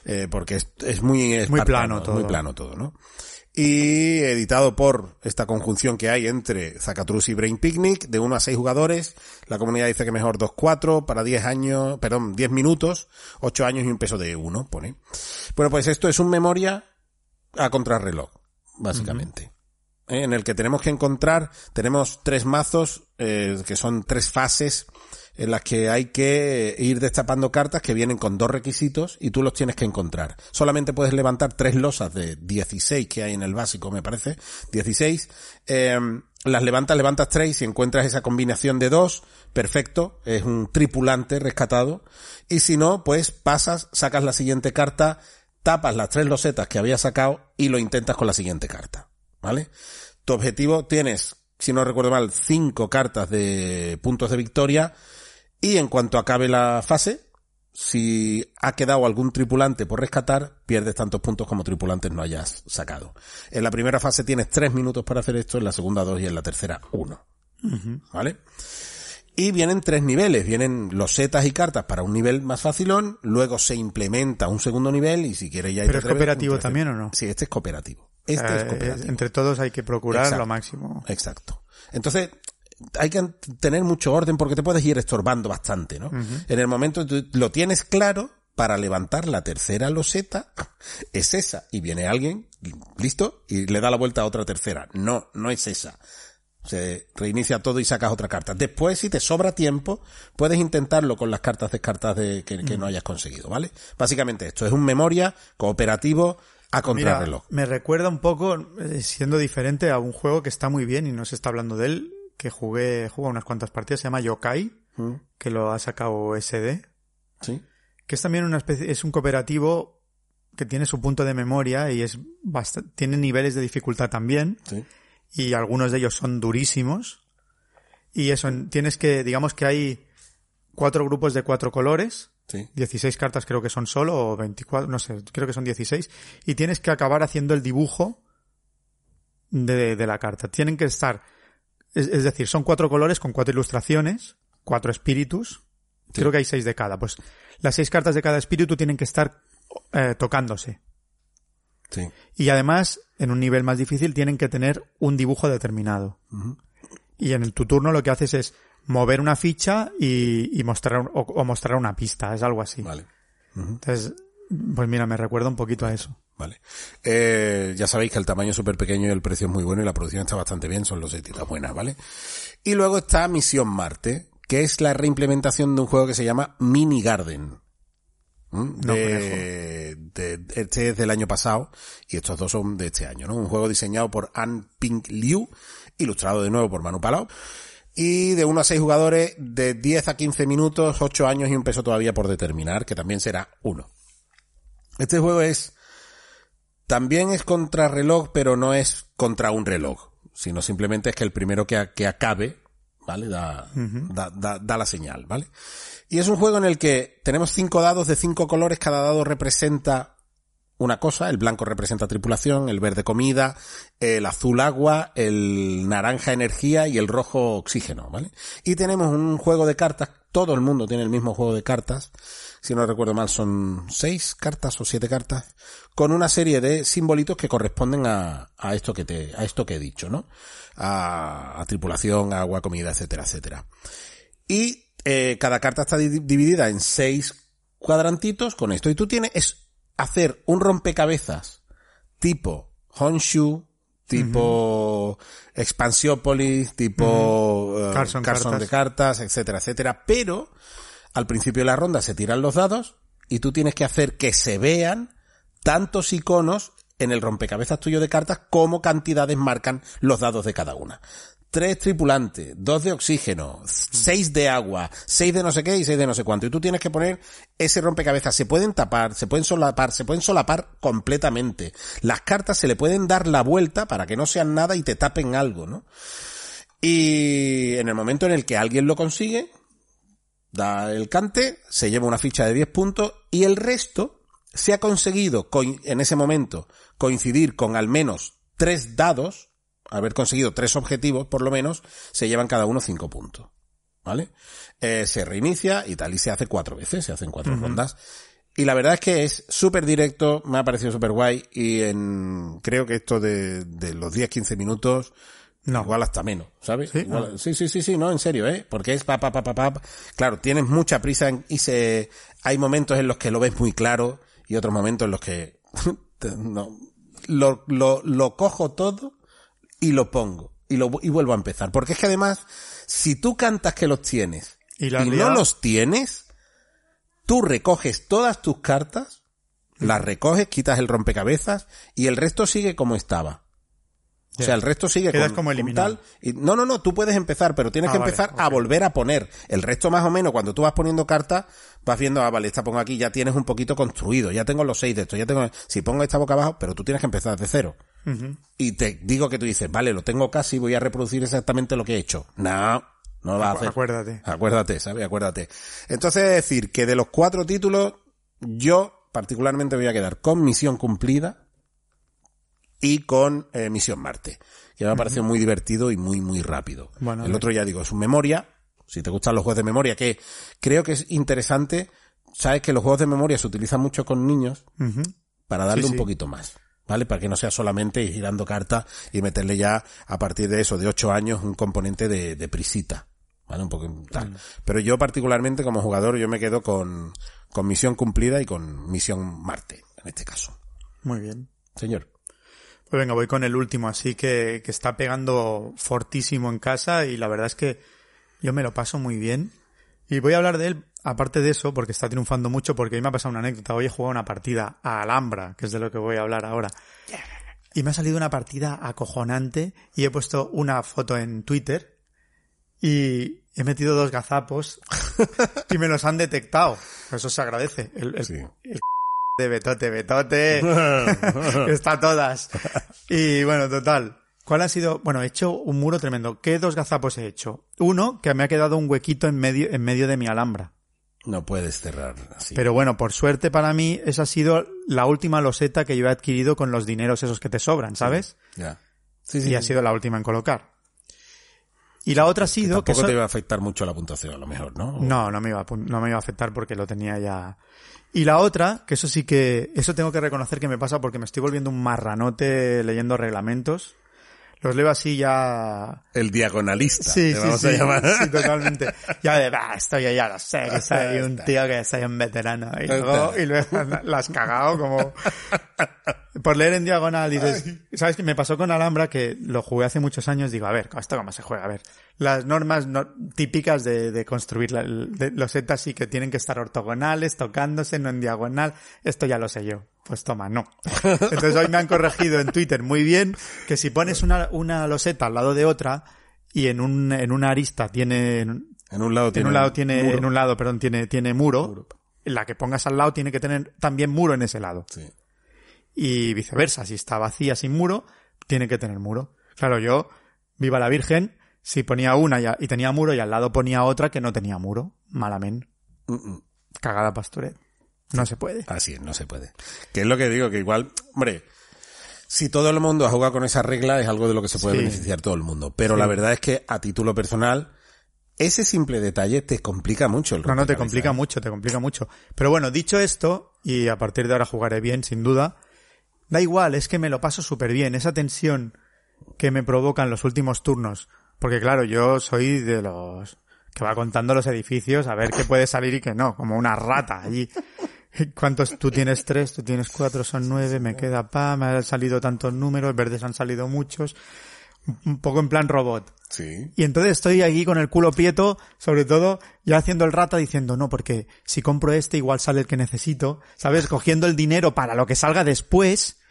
A: Eh, porque es, es muy
B: Muy
A: espartano,
B: plano
A: es
B: todo.
A: Muy plano todo, ¿no? Y editado por esta conjunción que hay entre Zacatrus y Brain Picnic, de 1 a 6 jugadores. La comunidad dice que mejor 2-4 para 10 años, perdón, 10 minutos, 8 años y un peso de 1, pone. Bueno, pues esto es un memoria a contrarreloj, básicamente. Eh, En el que tenemos que encontrar, tenemos tres mazos, eh, que son tres fases, en las que hay que ir destapando cartas que vienen con dos requisitos y tú los tienes que encontrar. Solamente puedes levantar tres losas de 16 que hay en el básico, me parece. 16. Eh, las levantas, levantas tres y si encuentras esa combinación de dos, perfecto, es un tripulante rescatado. Y si no, pues pasas, sacas la siguiente carta, tapas las tres losetas que habías sacado y lo intentas con la siguiente carta. ¿Vale? Tu objetivo tienes, si no recuerdo mal, cinco cartas de puntos de victoria y en cuanto acabe la fase, si ha quedado algún tripulante por rescatar, pierdes tantos puntos como tripulantes no hayas sacado. En la primera fase tienes tres minutos para hacer esto, en la segunda dos y en la tercera uno. ¿Vale? Y vienen tres niveles, vienen los setas y cartas para un nivel más facilón, luego se implementa un segundo nivel y si quieres ya...
B: ¿Pero
A: te
B: es cooperativo también o no?
A: Sí, este es cooperativo. Este
B: Eh,
A: es cooperativo.
B: entre todos hay que procurar
A: Exacto.
B: lo máximo.
A: Exacto. Entonces, hay que tener mucho orden porque te puedes ir estorbando bastante, ¿no? En el momento que tú lo tienes claro, para levantar la tercera loseta, es esa. Y viene alguien, listo, y le da la vuelta a otra tercera. No, no es esa. Se reinicia todo y sacas otra carta. Después, si te sobra tiempo, puedes intentarlo con las cartas descartadas de, que, que no hayas conseguido, ¿vale? Básicamente esto es un memoria cooperativo a
B: Mira, me recuerda un poco, eh, siendo diferente, a un juego que está muy bien y no se está hablando de él, que jugué, jugué unas cuantas partidas, se llama Yokai,
A: ¿Mm?
B: que lo ha sacado SD,
A: ¿Sí?
B: que es también una especie, es un cooperativo que tiene su punto de memoria y es bastante, tiene niveles de dificultad también,
A: Sí.
B: y algunos de ellos son durísimos. Y eso, en- tienes que, digamos que hay cuatro grupos de cuatro colores,
A: Sí.
B: 16 cartas creo que son solo, o 24, no sé, creo que son 16, y tienes que acabar haciendo el dibujo de, de la carta. Tienen que estar, es, es decir, son cuatro colores con cuatro ilustraciones, cuatro espíritus, creo que hay seis de cada. Pues las seis cartas de cada espíritu tienen que estar eh, tocándose.
A: Sí.
B: Y además, en un nivel más difícil, tienen que tener un dibujo determinado. Y en el, tu turno lo que haces es mover una ficha y, y mostrar o, o mostrar una pista, es algo así.
A: Vale.
B: Entonces, pues mira, me recuerda un poquito a eso.
A: Vale. Eh, ya sabéis que el tamaño es súper pequeño y el precio es muy bueno y la producción está bastante bien, son los etitas buenas, ¿vale? Y luego está Misión Marte, que es la reimplementación de un juego que se llama Mini Garden. ¿Mm?
B: No
A: De, este es del año pasado y estos dos son de este año, ¿no? Un juego diseñado por Ann Ping Liu, ilustrado de nuevo por Manu Palau. Y de 1 a 6 jugadores, de 10 a 15 minutos, 8 años y un peso todavía por determinar, que también será uno. Este juego es también es contra reloj, pero no es contra un reloj, sino simplemente es que el primero que, a- que acabe, ¿vale? Da, da, da, da la señal, ¿vale? Y es un juego en el que tenemos cinco dados de cinco colores, cada dado representa una cosa, el blanco representa tripulación, el verde comida, el azul agua, el naranja energía y el rojo oxígeno, ¿vale? Y tenemos un juego de cartas, todo el mundo tiene el mismo juego de cartas, si no recuerdo mal son seis cartas o siete cartas, con una serie de simbolitos que corresponden a, a esto que te, a esto que he dicho, ¿no? A, a tripulación, agua, comida, etcétera, etcétera. Y eh, cada carta está di- dividida en seis cuadrantitos con esto. Y tú tienes es hacer un rompecabezas tipo Honshu, tipo Expansiópolis, tipo eh,
B: Carson Cartas.
A: de cartas, etcétera, etcétera. Pero al principio de la ronda se tiran los dados y tú tienes que hacer que se vean tantos iconos en el rompecabezas tuyo de cartas como cantidades marcan los dados de cada una. Tres tripulantes, dos de oxígeno, seis de agua, seis de no sé qué y seis de no sé cuánto. Y tú tienes que poner ese rompecabezas. Se pueden tapar, se pueden solapar, se pueden solapar completamente. Las cartas se le pueden dar la vuelta para que no sean nada y te tapen algo, ¿no? Y en el momento en el que alguien lo consigue, da el cante, se lleva una ficha de 10 puntos y el resto se ha conseguido en ese momento coincidir con al menos tres dados, haber conseguido tres objetivos por lo menos, se llevan cada uno 5 puntos. ¿Vale? Eh, se reinicia y tal, y se hace cuatro veces, se hacen cuatro rondas. Y la verdad es que es súper directo, me ha parecido súper guay y en, creo que esto de, de los 10-15 minutos,
B: No.
A: igual hasta menos, ¿sabes?
B: ¿Sí?
A: Igual- sí, sí, sí, sí, no, en serio, ¿eh? Porque es pa, pa, pa, pa, pa. Claro, tienes mucha prisa en- y se, hay momentos en los que lo ves muy claro y otros momentos en los que, no, lo, lo, lo cojo todo y lo pongo y lo, y vuelvo a empezar. Porque es que además, si tú cantas que los tienes
B: Y
A: y, no los tienes, tú recoges todas tus cartas, las recoges, quitas el rompecabezas y el resto sigue como estaba. O sea, el resto sigue
B: Quedas
A: con,
B: como
A: con
B: eliminado.
A: tal. Y, no, no, no, tú puedes empezar, pero tienes
B: Ah,
A: que
B: vale,
A: empezar a volver a poner. El resto más o menos, cuando tú vas poniendo cartas, vas viendo, ah, vale, esta pongo aquí, ya tienes un poquito construido, ya tengo los seis de estos, ya tengo, si pongo esta boca abajo, pero tú tienes que empezar de cero. Y te digo que tú dices, vale, lo tengo casi, voy a reproducir exactamente lo que he hecho. No, no lo vas a hacer.
B: acuérdate.
A: Acuérdate, ¿sabes? Acuérdate. Entonces, es decir, que de los cuatro títulos, yo particularmente voy a quedar con Misión Cumplida y con eh, Misión Marte, que me ha parecido muy divertido y muy, muy rápido.
B: Bueno,
A: El otro ya digo, es un memoria, si te gustan los juegos de memoria, que creo que es interesante, sabes que los juegos de memoria se utilizan mucho con niños para darle
B: Sí,
A: un poquito más. ¿Vale? Para que no sea solamente ir girando cartas y meterle ya, a partir de eso, de ocho años, un componente de, de prisita. ¿Vale? Un poco tal. Pero yo particularmente como jugador, yo me quedo con, con misión cumplida y con misión Marte, en este caso.
B: Muy bien.
A: Señor.
B: Pues venga, voy con el último, así que, que está pegando fortísimo en casa y la verdad es que yo me lo paso muy bien. Y voy a hablar de él, aparte de eso, porque está triunfando mucho, porque a mí me ha pasado una anécdota. Hoy he jugado una partida a Alhambra, que es de lo que voy a hablar ahora. Y me ha salido una partida acojonante y he puesto una foto en Twitter y he metido dos gazapos y me los han detectado. Eso se agradece. El, el-
A: Sí.
B: de Betote, Betote. Está todas. Y bueno, total. ¿Cuál ha sido? Bueno, he hecho un muro tremendo. ¿Qué dos gazapos he hecho? Uno, que me ha quedado un huequito en medio, en medio de mi alhambra.
A: No puedes cerrar así.
B: Pero bueno, por suerte para mí, esa ha sido la última loseta que yo he adquirido con los dineros esos que te sobran, ¿sabes?
A: ya. Sí,
B: y ha sido la última en colocar. Y la otra ha sido que...
A: Tampoco te va a afectar mucho la puntuación, a lo mejor, ¿no?
B: No, no me iba a, no me iba a afectar porque lo tenía ya. Y la otra, que eso sí que, eso tengo que reconocer que me pasa porque me estoy volviendo un marranote leyendo reglamentos. Los leo así ya...
A: El diagonalista.
B: Sí, sí,
A: vamos
B: sí,
A: a llamar.
B: sí, totalmente. Ya de, bah, esto yo ya lo sé, que soy un tío que soy un veterano. Y luego, y luego la has cagado como... Por leer en diagonal dices, ¿sabes qué me pasó con Alhambra? Que lo jugué hace muchos años, digo, a ver, ¿esto cómo se juega? A ver, las normas no- típicas de, de construir la- de los sí que tienen que estar ortogonales, tocándose, no en diagonal, esto ya lo sé yo. Pues toma, no. Entonces hoy me han corregido en Twitter muy bien que si pones una, una loseta al lado de otra y en un, en una arista tiene, en
A: En un lado tiene
B: un lado tiene,
A: muro.
B: en un lado, perdón, tiene, tiene muro, la que pongas al lado tiene que tener también muro en ese lado.
A: Sí.
B: Y viceversa, si está vacía sin muro, tiene que tener muro. Claro, yo, viva la Virgen, si ponía una y, a- y tenía muro y al lado ponía otra que no tenía muro, malamen.
A: Mm, mm.
B: Cagada pastoret. No se puede.
A: Así es, no se puede. Que es lo que digo, que igual, hombre, si todo el mundo ha jugado con esa regla es algo de lo que se puede
B: Sí.
A: beneficiar todo el mundo. Pero
B: Sí.
A: la verdad es que a título personal, ese simple detalle te complica mucho el
B: No, no, te complica
A: ¿eh?
B: mucho, te complica mucho. Pero bueno, dicho esto, y a partir de ahora jugaré bien, sin duda, da igual, es que me lo paso súper bien. Esa tensión que me provocan los últimos turnos. Porque claro, yo soy de los que va contando los edificios a ver qué puede salir y qué no, como una rata allí. ¿Cuántos? Tú tienes tres, tú tienes cuatro, son nueve, me queda pa, me han salido tantos números, verdes han salido muchos. Un poco en plan robot.
A: Sí.
B: Y entonces estoy aquí con el culo prieto, sobre todo ya haciendo el rata diciendo, no, porque si compro este igual sale el que necesito, ¿sabes? Cogiendo el dinero para lo que salga después.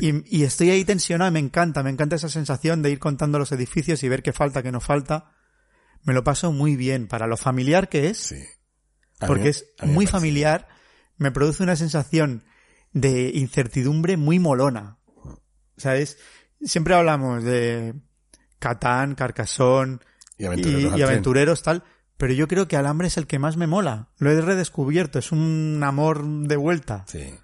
B: Y, y- y estoy ahí tensionado y me encanta, me encanta esa sensación de ir contando los edificios y ver qué falta, qué no falta. Me lo paso muy bien para lo familiar que es,
A: Sí. Mí-
B: porque es muy familiar, me produce una sensación de incertidumbre muy molona. ¿Sabes? Siempre hablamos de Catán, Carcassón
A: Y aventureros
B: y, aventureros tal, pero yo creo que Alambre es el que más me mola. Lo he redescubierto, es un amor de vuelta.
A: Sí.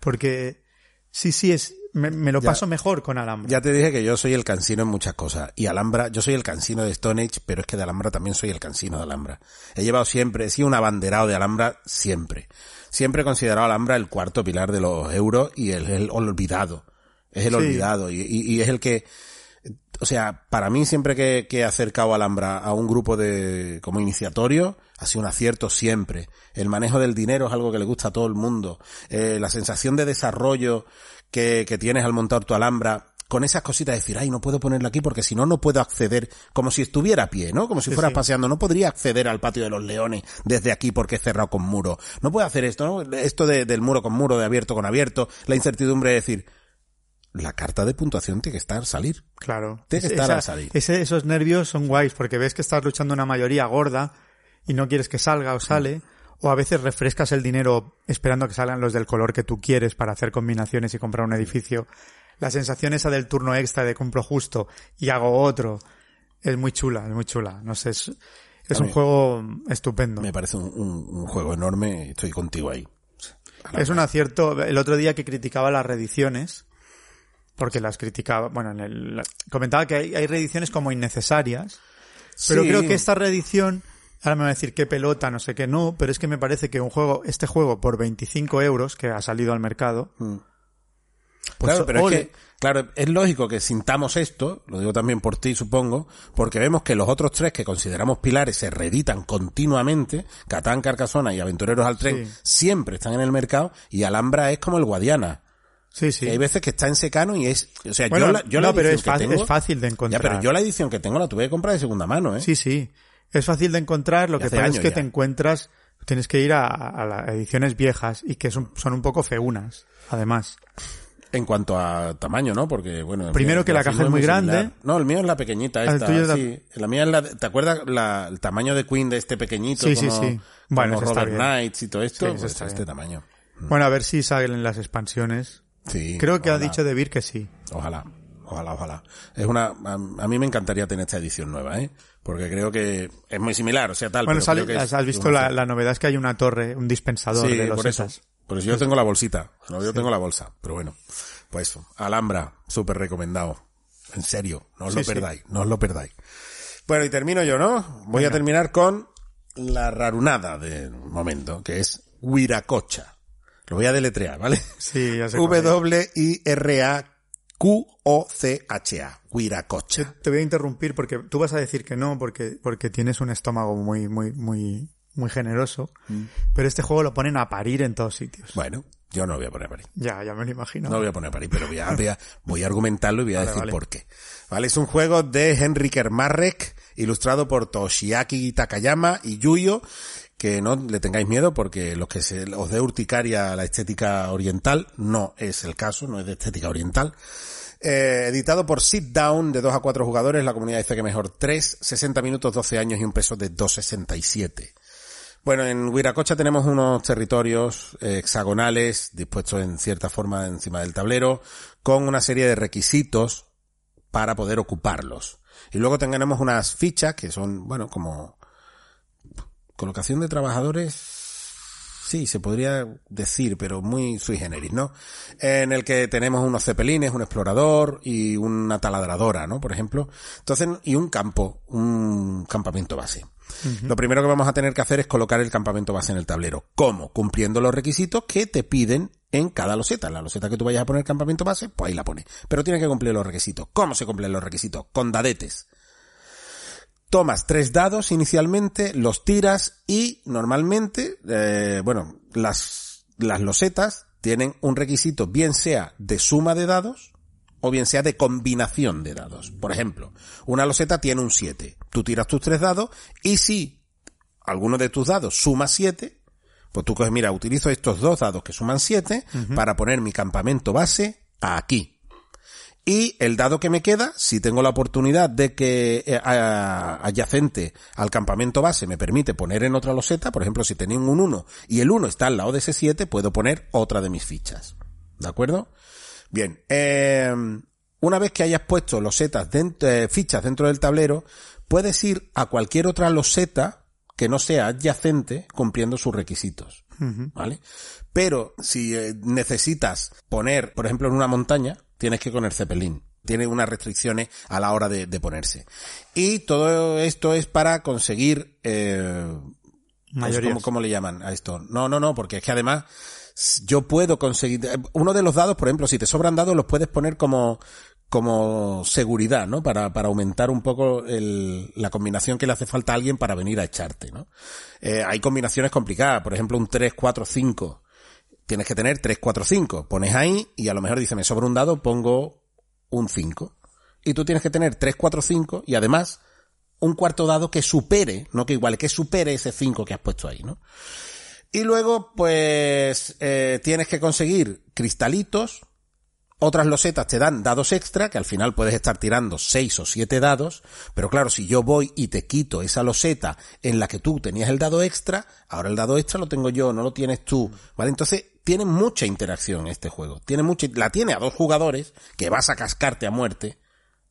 B: Porque sí, sí, es me, me lo
A: Ya.
B: paso mejor con Alambre.
A: Ya te dije que yo soy el cansino en muchas cosas. Y Alhambra, yo soy el cansino de Stone Age, pero es que de Alhambra también soy el cansino de Alhambra. He llevado siempre, he sido un abanderado de Alhambra siempre. Siempre he considerado Alhambra el cuarto pilar de los euros y el, el olvidado. Es el
B: Sí.
A: olvidado y, y- y es el que, o sea, para mí siempre que, que he acercado Alhambra a un grupo de, como iniciatorio, ha sido un acierto siempre. El manejo del dinero es algo que le gusta a todo el mundo. Eh, la sensación de desarrollo que, que tienes al montar tu Alhambra, con esas cositas de decir, ay, no puedo ponerlo aquí porque si no, no puedo acceder, como si estuviera a pie, ¿no? Como si
B: Sí,
A: fueras
B: sí.
A: paseando, no podría acceder al patio de los leones desde aquí porque es cerrado con muro. No puedo hacer esto, ¿no? Esto de- del muro con muro, de abierto con abierto, la incertidumbre de decir, la carta de puntuación tiene que estar, salir.
B: Claro.
A: Tiene que
B: Es-
A: estar
B: esa-
A: al salir.
B: ese- esos nervios son guays porque ves que estás luchando una mayoría gorda y no quieres que salga o sale. O a veces refrescas el dinero esperando que salgan los del color que tú quieres para hacer combinaciones y comprar un edificio. La sensación esa del turno extra de compro justo y hago otro es muy chula, es muy chula. No sé, es, es un juego estupendo.
A: Me parece un, un- un juego enorme y estoy contigo ahí.
B: Es un acierto. El otro día que criticaba las reediciones, porque las criticaba, bueno, en el, comentaba que hay, hay reediciones como innecesarias, pero
A: Sí.
B: creo que esta reedición, ahora me va a decir qué pelota, no sé qué no, pero es que me parece que un juego, este juego por 25 euros que ha salido al mercado,
A: Mm.
B: pues
A: claro, pero
B: ole.
A: es que, claro, es lógico que sintamos esto, lo digo también por ti, supongo, porque vemos que los otros tres que consideramos pilares se reeditan continuamente, Catán, Carcasona y Aventureros al Tren,
B: Sí.
A: siempre están en el mercado, y Alhambra es como el Guadiana.
B: sí, sí.
A: Hay veces que está en secano y es, o sea,
B: Bueno,
A: yo la, yo la
B: no, pero
A: edición
B: es
A: que
B: fácil,
A: tengo-
B: es fácil de
A: Ya,
B: encontrar.
A: pero yo la edición que tengo la tuve que comprar de segunda mano, ¿eh?
B: Sí, sí. Es fácil de encontrar, lo que pasa es que
A: ya.
B: te encuentras, tienes que ir a, a las ediciones viejas y que son, son un poco feunas, además.
A: En cuanto a tamaño, ¿no? Porque, bueno...
B: Primero que la caja es muy
A: similar.
B: grande.
A: No, el mío es la pequeñita
B: Ah, el
A: esta,
B: tuyo es la-
A: sí. La mía es la... ¿Te acuerdas la- el tamaño de Queen de este pequeñito?
B: Sí, sí,
A: como,
B: sí. Bueno,
A: como Robert
B: bien.
A: Knights y todo esto,
B: Sí,
A: pues este tamaño.
B: Bueno, a ver si salen las expansiones.
A: Sí.
B: Creo que ha dicho Debir que sí.
A: Ojalá, ojalá, ojalá. Es una... A, a mí me encantaría tener esta edición nueva, ¿eh? Porque creo que es muy similar, o sea, tal,
B: Bueno,
A: pero
B: sale-
A: creo que es-
B: has visto la, la novedad es que hay una torre, un dispensador
A: Sí,
B: de los
A: por eso. Por eso yo tengo la bolsita. No, yo tengo la bolsa. Pero bueno, pues. Alhambra, súper recomendado. En serio, no os lo
B: Sí,
A: perdáis, no os lo perdáis. Bueno, y termino yo, ¿no? Voy a terminar con la rarunada del momento, que es Huiracocha. Lo voy a deletrear, ¿vale?
B: Sí, ya sé es.
A: Q-O-C-H-A. Huiracocha.
B: Te voy a interrumpir porque tú vas a decir que no, porque, porque tienes un estómago muy, muy, muy, muy generoso.
A: Mm.
B: Pero este juego lo ponen a parir en todos sitios.
A: Bueno, yo no lo voy a poner a parir.
B: Ya, ya me lo imagino.
A: No lo voy a poner a parir, pero voy a, voy a, voy a argumentarlo y voy a
B: Vale,
A: decir
B: vale.
A: por qué. Vale, es un juego de Henry Kermarrek, ilustrado por Toshiaki Takayama y Yuyo, que no le tengáis miedo porque los que se os dé urticaria a la estética oriental, no es el caso, no es de estética oriental. Eh, editado por Sit Down, de 2 a 4 jugadores, la comunidad dice que mejor 3, 60 minutos, 12 años y un peso de 2,67. Bueno, en Huiracocha tenemos unos territorios eh, hexagonales dispuestos en cierta forma encima del tablero, con una serie de requisitos para poder ocuparlos. Y luego tenemos unas fichas que son, bueno, como colocación de trabajadores, sí, se podría decir, pero muy sui generis, ¿no? En el que tenemos unos cepelines, un explorador y una taladradora, ¿no? Por ejemplo. Entonces, y un campo, un campamento base. Lo primero que vamos a tener que hacer es colocar el campamento base en el tablero. ¿Cómo? Cumpliendo los requisitos que te piden en cada loseta. La loseta que tú vayas a poner campamento base, pues ahí la pones. Pero tiene que cumplir los requisitos. ¿Cómo se cumplen los requisitos? Con dadetes. Tomas tres dados inicialmente, los tiras y normalmente, eh, bueno, las, las losetas tienen un requisito bien sea de suma de dados o bien sea de combinación de dados. Por ejemplo, una loseta tiene un 7. Tú tiras tus tres dados y si alguno de tus dados suma 7, pues tú coges, mira, utilizo estos dos dados que suman 7 para poner mi campamento base aquí. Y el dado que me queda, si tengo la oportunidad de que eh, a- adyacente al campamento base me permite poner en otra loseta, por ejemplo, si tenía un 1 y el 1 está al lado de ese 7, puedo poner otra de mis fichas. ¿De acuerdo? Bien, eh, una vez que hayas puesto losetas dentro, eh, fichas dentro del tablero, puedes ir a cualquier otra loseta que no sea adyacente cumpliendo sus requisitos. ¿Vale? Pero si necesitas poner, por ejemplo, en una montaña, tienes que poner Zeppelin. Tiene unas restricciones a la hora de, de ponerse. Y todo esto es para conseguir, eh, pues. ¿cómo, cómo le llaman a esto? No, no, no, porque es que además yo puedo conseguir, eh, uno de los dados, por ejemplo, si te sobran dados, los puedes poner como, como seguridad, ¿no? Para, para aumentar un poco el, la combinación que le hace falta a alguien para venir a echarte, ¿no? Eh, hay combinaciones complicadas, por ejemplo, un 3, 4, 5. Tienes que tener 3, 4, 5. Pones ahí y a lo mejor dice, me sobra un dado, pongo un 5. Y tú tienes que tener 3, 4, 5 y además un cuarto dado que supere, no que iguale, que supere ese 5 que has puesto ahí, ¿no? Y luego, pues, eh, tienes que conseguir cristalitos. Otras losetas te dan dados extra, que al final puedes estar tirando 6 o 7 dados. Pero claro, si yo voy y te quito esa loseta en la que tú tenías el dado extra, ahora el dado extra lo tengo yo, no lo tienes tú. ¿Vale? Entonces, tiene mucha interacción este juego. Tiene mucha, la tiene a dos jugadores, que vas a cascarte a muerte.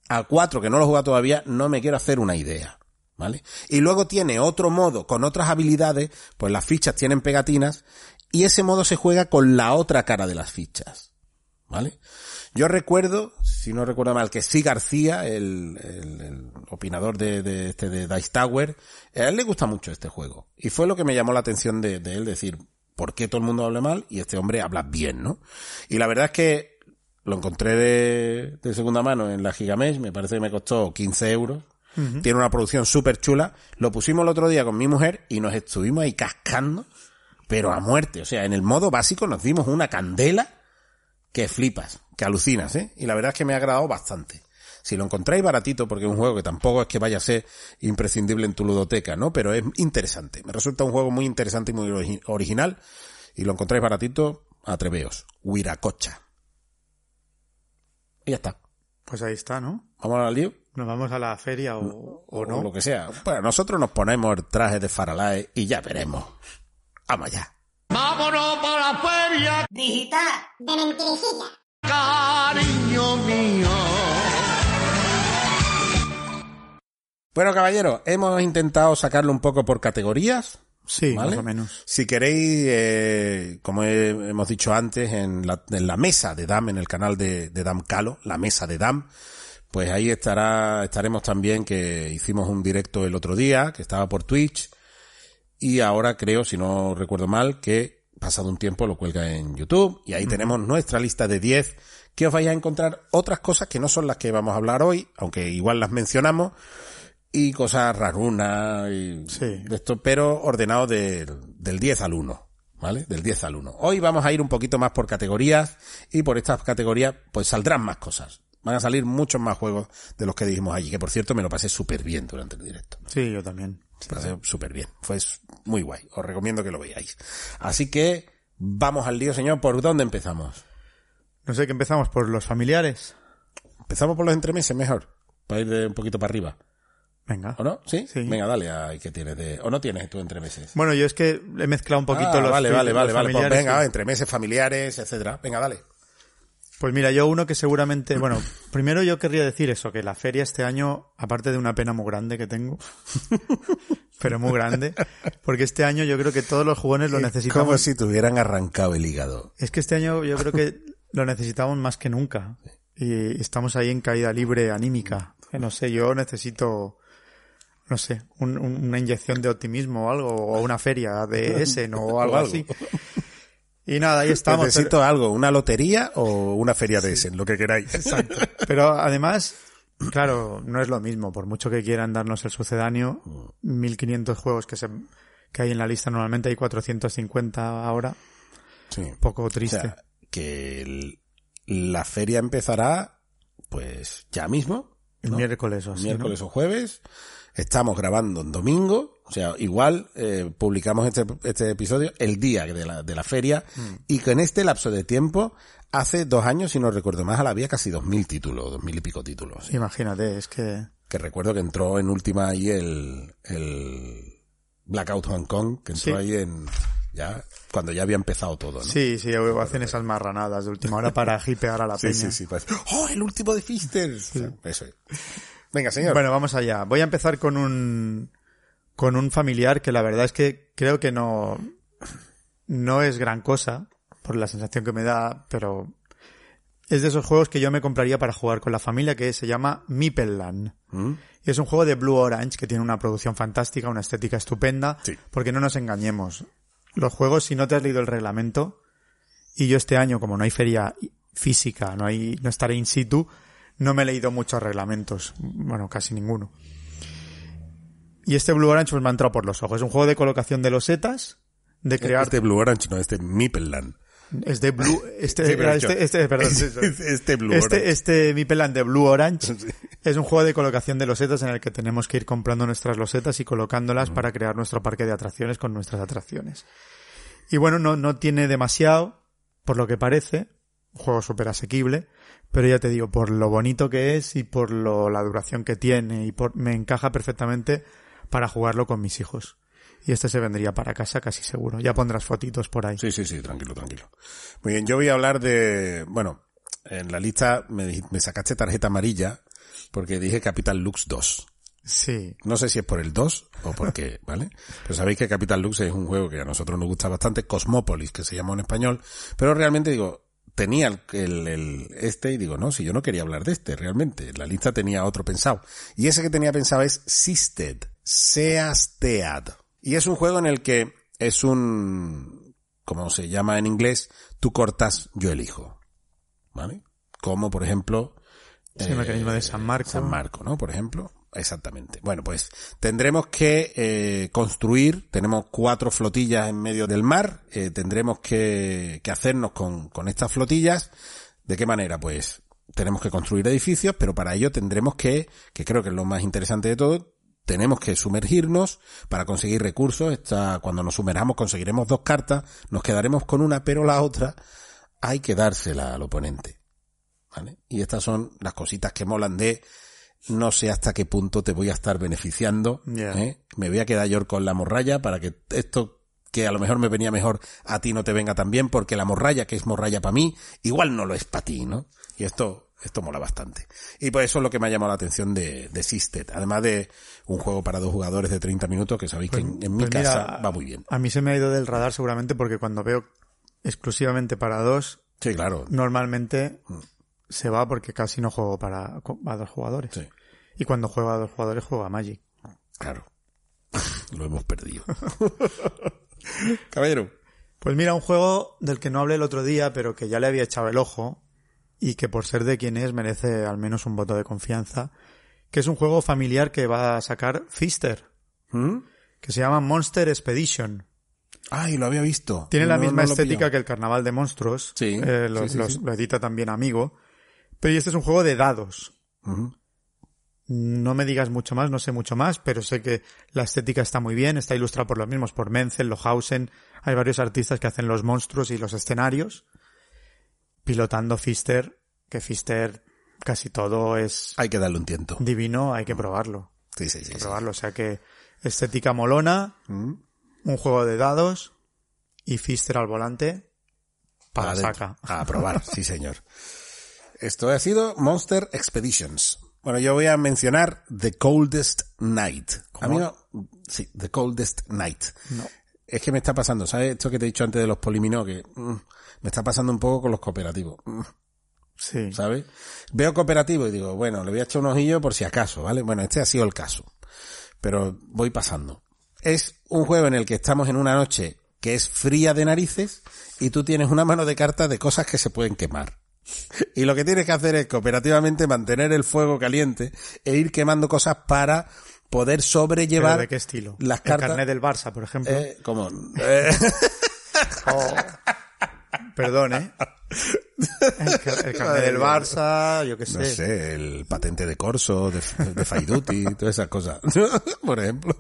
A: A cuatro que no lo juega todavía, no me quiero hacer una idea. ¿Vale? Y luego tiene otro modo con otras habilidades, pues las fichas tienen pegatinas, y ese modo se juega con la otra cara de las fichas. ¿Vale? Yo recuerdo, si no recuerdo mal, que sí García, el, el- el opinador de, de, este de Dice Tower, a él le gusta mucho este juego. Y fue lo que me llamó la atención de, de él, decir, ¿por qué todo el mundo habla mal? Y este hombre habla bien, ¿no? Y la verdad es que lo encontré de, de segunda mano en la Gigamesh, me parece que me costó 15 euros. Tiene una producción súper chula. Lo pusimos el otro día con mi mujer y nos estuvimos ahí cascando, pero a muerte. O sea, en el modo básico nos dimos una candela que flipas, que alucinas, ¿eh? Y la verdad es que me ha agradado bastante. Si lo encontráis baratito, porque es un juego que tampoco es que vaya a ser imprescindible en tu ludoteca, ¿no? Pero es interesante. Me resulta un juego muy interesante y muy origi- original. Y lo encontráis baratito, atreveos. Huiracocha. Y ya está.
B: Pues ahí está, ¿no?
A: Vamos al lío.
B: Nos vamos a la feria o, o no.
A: O lo que sea. Bueno, nosotros nos ponemos el traje de Faralae y ya veremos. Vamos allá.
E: Vámonos para la feria,
C: Digital. De mentirijilla.
E: cariño mío.
A: Bueno, caballeros, hemos intentado sacarlo un poco por categorías.
B: Sí,
A: ¿vale?
B: más o menos.
A: Si queréis, eh, como he- hemos dicho antes, en la, en la mesa de DAM, en el canal de, de DAM Calo, la mesa de DAM, pues ahí estará, estaremos también que hicimos un directo el otro día, que estaba por Twitch, y ahora creo, si no recuerdo mal, que pasado un tiempo lo cuelga en YouTube, y ahí tenemos nuestra lista de 10 que os vais a encontrar otras cosas que no son las que vamos a hablar hoy, aunque igual las mencionamos, y cosas rarunas y
B: Sí.
A: de esto, pero ordenado del, del 10 al 1. ¿Vale? Del 10 al 1. Hoy vamos a ir un poquito más por categorías y por estas categorías pues saldrán más cosas. Van a salir muchos más juegos de los que dijimos allí, que por cierto me lo pasé súper bien durante el directo.
B: Sí, yo también.
A: Me pasé súper bien. Fue muy guay. Os recomiendo que lo veáis. Así que vamos al lío, señor. ¿Por dónde empezamos?
B: No sé, que empezamos por los familiares.
A: Empezamos por los entremeses mejor. Para ir de un poquito para arriba.
B: Venga.
A: ¿O no? ¿Sí?
B: Sí.
A: Venga, dale. Ay, ¿qué tienes de... ¿O no tienes tú entremeses?
B: Bueno, yo es que he mezclado un poquito
A: Ah,
B: los
A: vale, vale, vale, vale. Pues venga,
B: y-
A: entremeses familiares, etcétera. Venga, dale.
B: Pues mira, yo uno que seguramente, bueno, primero yo querría decir eso, que la feria este año, aparte de una pena muy grande que tengo, pero muy grande, porque este año yo creo que todos los jugones lo necesitamos.
A: Como si te hubieran arrancado el hígado.
B: Es que este año yo creo que lo necesitamos más que nunca. Y estamos ahí en caída libre anímica. Que no sé, yo necesito, no sé, un- un- una inyección de optimismo o algo, o una feria de Essen o algo así. Y nada, ahí estamos.
A: Necesito algo, una lotería o una feria de Essen, lo que queráis.
B: Exacto. Pero además, claro, no es lo mismo. Por mucho que quieran darnos el sucedáneo, 1500 juegos que se que hay en la lista normalmente hay 450 ahora.
A: Sí.
B: Un poco
A: O
B: triste.
A: sea, que el- la feria empezará, pues, ya mismo.
B: el miércoles o así, ¿no?
A: miércoles o jueves. Estamos grabando en domingo. O sea, igual eh, publicamos este, este episodio el día de la, de la feria.
B: Mm.
A: Y que en este lapso de tiempo, hace dos años, si no recuerdo más, había casi dos mil títulos, dos mil y pico títulos.
B: Imagínate, es que
A: Que recuerdo que entró en última ahí el, el Blackout Hong Kong, que entró
B: Sí.
A: ahí en, ya, cuando ya había empezado todo, ¿no?
B: sí, sí, hacen esas marranadas de última hora para hipear a la
A: sí,
B: peña.
A: sí, sí, parece, ¡Oh, el último de! O sea, eso es. Venga, señor.
B: Bueno, vamos allá. Voy a empezar con un con un familiar que la verdad es que creo que no no es gran cosa por la sensación que me da, pero es de esos juegos que yo me compraría para jugar con la familia que se llama Mipelland.
A: ¿Mm?
B: Y es un juego de Blue Orange que tiene una producción fantástica, una estética estupenda,
A: Sí.
B: porque no nos engañemos. Los juegos, si no te has leído el reglamento, y yo este año, como no hay feria física, no hay, no estaré in situ, no me he leído muchos reglamentos. Bueno, casi ninguno. Y este Blue Orange pues me ha entrado por los ojos. Es un juego de colocación de losetas, de crear...
A: Este Blue Orange, no, este Mipelland.
B: Es de Blue... Este,
A: Sí, pero
B: era
A: yo-
B: este, este, perdón.
A: este Blue
B: Este,
A: Orange.
B: este Mipeland de Blue Orange es un juego de colocación de losetas en el que tenemos que ir comprando nuestras losetas y colocándolas para crear nuestro parque de atracciones con nuestras atracciones. Y bueno, no, no tiene demasiado, por lo que parece, un juego súper asequible, pero ya te digo, por lo bonito que es y por lo, la duración que tiene y por, me encaja perfectamente para jugarlo con mis hijos. Y este se vendría para casa casi seguro. Ya pondrás fotitos por ahí.
A: Sí, sí, sí, tranquilo, tranquilo. Muy bien, yo voy a hablar de, bueno, en la lista me, sacaste tarjeta amarilla porque dije Capital Lux 2.
B: Sí.
A: No sé si es por el 2 o por qué, ¿vale? Pero sabéis que Capital Lux es un juego que a nosotros nos gusta bastante, Cosmópolis, que se llama en español, pero realmente digo, tenía el, el- el- este y digo, no, si yo no quería hablar de este, realmente, la lista tenía otro pensado. Y ese que tenía pensado es Sisted, Seastead. Y es un juego en el que es un, como se llama en inglés, tú cortas, yo elijo. ¿Vale? Como, por ejemplo,
B: Es el mecanismo de San Marco.
A: San Marco, ¿no? Por ejemplo. Exactamente. Bueno, pues tendremos que eh, construir, tenemos cuatro flotillas en medio del mar, eh, tendremos que, que hacernos con, con estas flotillas. ¿De qué manera? Pues tenemos que construir edificios, pero para ello tendremos que, que creo que es lo más interesante de todo, tenemos que sumergirnos para conseguir recursos. Esta, cuando nos sumerjamos conseguiremos dos cartas, nos quedaremos con una, pero la otra hay que dársela al oponente. ¿Vale? Y estas son las cositas que molan de no sé hasta qué punto te voy a estar beneficiando. ¿eh? Me voy a quedar yo con la morralla para que esto que a lo mejor me venía mejor a ti no te venga tan bien porque la morralla que es morralla para mí igual no lo es para ti, ¿no? Y esto esto mola bastante. Y por eso es lo que me ha llamado la atención de, de Sisted. Además de un juego para dos jugadores de 30 minutos que sabéis que en, en mi
B: Pues mira,
A: casa va muy bien.
B: A mí se me ha ido del radar seguramente porque cuando veo exclusivamente para dos,
A: Sí, claro.
B: normalmente se va porque casi no juego para a dos jugadores.
A: Sí,
B: Y cuando juego a dos jugadores juego a Magic.
A: claro. lo hemos perdido. Caballero.
B: Pues mira, un juego del que no hablé el otro día, pero que ya le había echado el ojo y que por ser de quien es merece al menos un voto de confianza, que es un juego familiar que va a sacar Fister,
A: ¿Mm?
B: que se llama Monster Expedition.
A: Ay, lo había visto.
B: Tiene la misma
A: no lo
B: estética que el Carnaval de Monstruos.
A: Sí,
B: Eh, lo,
A: sí, sí,
B: los-
A: sí.
B: lo edita también Amigo. Pero este es un juego de dados. No me digas mucho más, no sé mucho más, pero sé que la estética está muy bien, está ilustrado por los mismos, por Menzel, Lohausen. Hay varios artistas que hacen los monstruos y los escenarios. Pilotando Fister, que Fister casi todo es
A: Hay que darle un tiento.
B: divino, hay que probarlo.
A: Sí, sí, sí.
B: Hay que
A: sí.
B: probarlo. O sea que estética molona,
A: Mm.
B: un juego de dados y Fister al volante para
A: adentro.
B: saca.
A: A probar, sí señor. Esto ha sido Monster Expeditions. Bueno, yo voy a mencionar The Coldest Night. A mí no- sí, The Coldest Night.
B: No.
A: Es que me está pasando, ¿sabes? Esto que te he dicho antes de los poliminó, que mm, me está pasando un poco con los cooperativos. mm,
B: Sí.
A: ¿sabes? Veo cooperativo y digo, bueno, le voy a echar un ojillo por si acaso, ¿vale? Bueno, este ha sido el caso. Pero voy pasando. Es un juego en el que estamos en una noche que es fría de narices y tú tienes una mano de cartas de cosas que se pueden quemar. Y lo que tienes que hacer es cooperativamente mantener el fuego caliente e ir quemando cosas para poder
B: ¿Pero
A: sobrellevar
B: ¿De qué estilo?
A: las
B: El
A: cartas.
B: carnet del Barça, por ejemplo.
A: Eh, como, eh,
B: Oh. Perdón, ¿eh? El, el carnet del Barça, yo qué sé.
A: no sé, el patente de corso, de, de Faiduti, todas esas cosas, por ejemplo.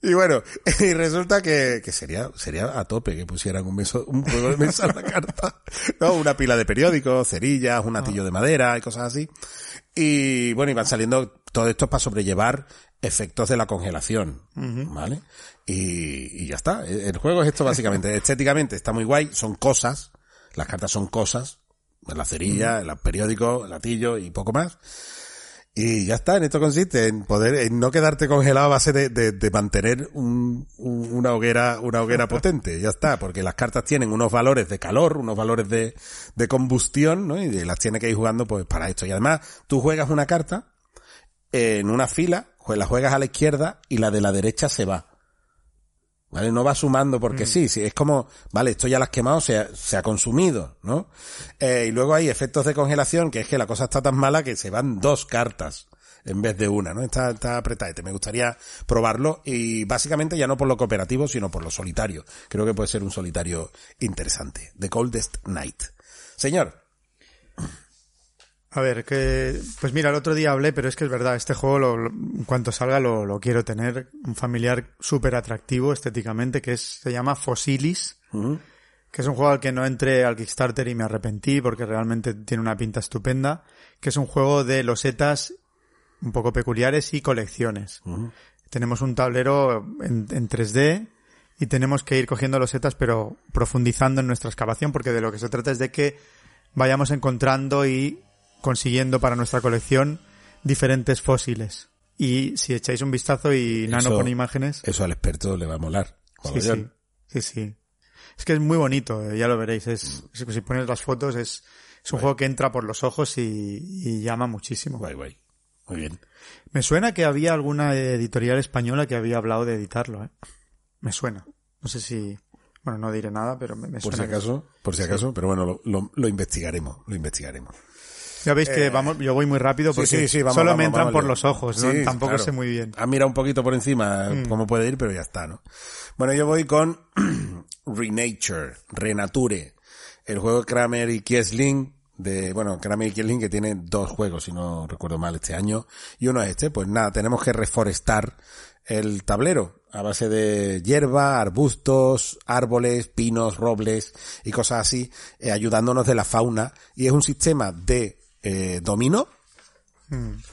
A: Y, bueno, y resulta que, que sería, sería a tope que pusieran un, meso- un juego de mesa en la carta, ¿no? Una pila de periódicos, cerillas, un atillo de madera y cosas así. Y bueno, iban saliendo todo esto para sobrellevar efectos de la congelación, ¿vale? Y, y ya está. El juego es esto básicamente. Estéticamente está muy guay, son cosas, las cartas son cosas, la cerilla, el periódico, el atillo y poco más. Y ya está, en esto consiste en poder, en no quedarte congelado a base de, de, de mantener un, un- una hoguera, una hoguera potente, ya está, porque las cartas tienen unos valores de calor, unos valores de, de combustión, ¿no? Y las tienes que ir jugando pues para esto. Y además, tú juegas una carta en una fila, jue- la juegas a la izquierda y la de la derecha se va. ¿Vale? No va sumando porque sí, sí, es como, vale, esto ya lo has quemado, se ha, se ha consumido, ¿no? Eh, y luego hay efectos de congelación, que es que la cosa está tan mala que se van dos cartas en vez de una, ¿no? Está, está apretadete. Me gustaría probarlo y básicamente ya no por lo cooperativo, sino por lo solitario. Creo que puede ser un solitario interesante. The Coldest Night. Señor.
B: A ver, que, pues mira, el otro día hablé, pero es que es verdad, este juego, lo- lo- en cuanto salga, lo, lo quiero tener. Un familiar súper atractivo estéticamente, que es, se llama Fossilis, que es un juego al que no entré al Kickstarter y me arrepentí porque realmente tiene una pinta estupenda, que es un juego de losetas un poco peculiares y colecciones. Tenemos un tablero en, en 3D y tenemos que ir cogiendo losetas pero profundizando en nuestra excavación porque de lo que se trata es de que vayamos encontrando y consiguiendo para nuestra colección diferentes fósiles. Y si echáis un vistazo y Nano pone imágenes,
A: Eso al experto le va a molar.
B: sí, sí, sí, sí. Es que es muy bonito, eh, ya lo veréis. Es, si pones las fotos es, es un juego que entra por los ojos y, y llama muchísimo.
A: Guay, guay. Muy bien.
B: Me suena que había alguna editorial española que había hablado de editarlo, ¿eh? Me suena. No sé si... Bueno, no diré nada, pero me, me
A: Por si
B: suena. que-
A: acaso, por si acaso, pero bueno, lo, lo, lo investigaremos, lo investigaremos.
B: Ya veis que vamos, yo voy muy rápido porque solo
A: vamos,
B: me entran por los ojos, ¿no? Tampoco
A: claro.
B: sé muy bien.
A: Ha mirado un poquito por encima
B: Mm.
A: cómo puede ir, pero ya está, ¿no? Bueno, yo voy con Renature, Renature, el juego Kramer y Kiesling de, bueno, Kramer y Kiesling que tiene dos juegos, si no recuerdo mal, este año, y uno es este, pues nada, tenemos que reforestar el tablero a base de hierba, arbustos, árboles, pinos, robles y cosas así, eh, ayudándonos de la fauna, y es un sistema de eh, dominó,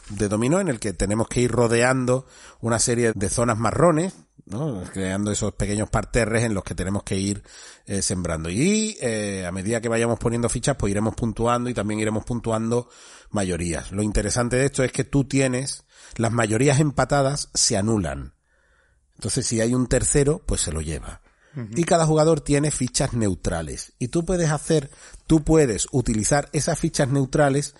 A: de dominó en el que tenemos que ir rodeando una serie de zonas marrones, ¿no? creando esos pequeños parterres en los que tenemos que ir eh, sembrando. Y eh, a medida que vayamos poniendo fichas, pues iremos puntuando y también iremos puntuando mayorías. Lo interesante de esto es que tú tienes, las mayorías empatadas se anulan. Entonces si hay un tercero, pues se lo lleva. Y cada jugador tiene fichas neutrales. Y tú puedes hacer, tú puedes utilizar esas fichas neutrales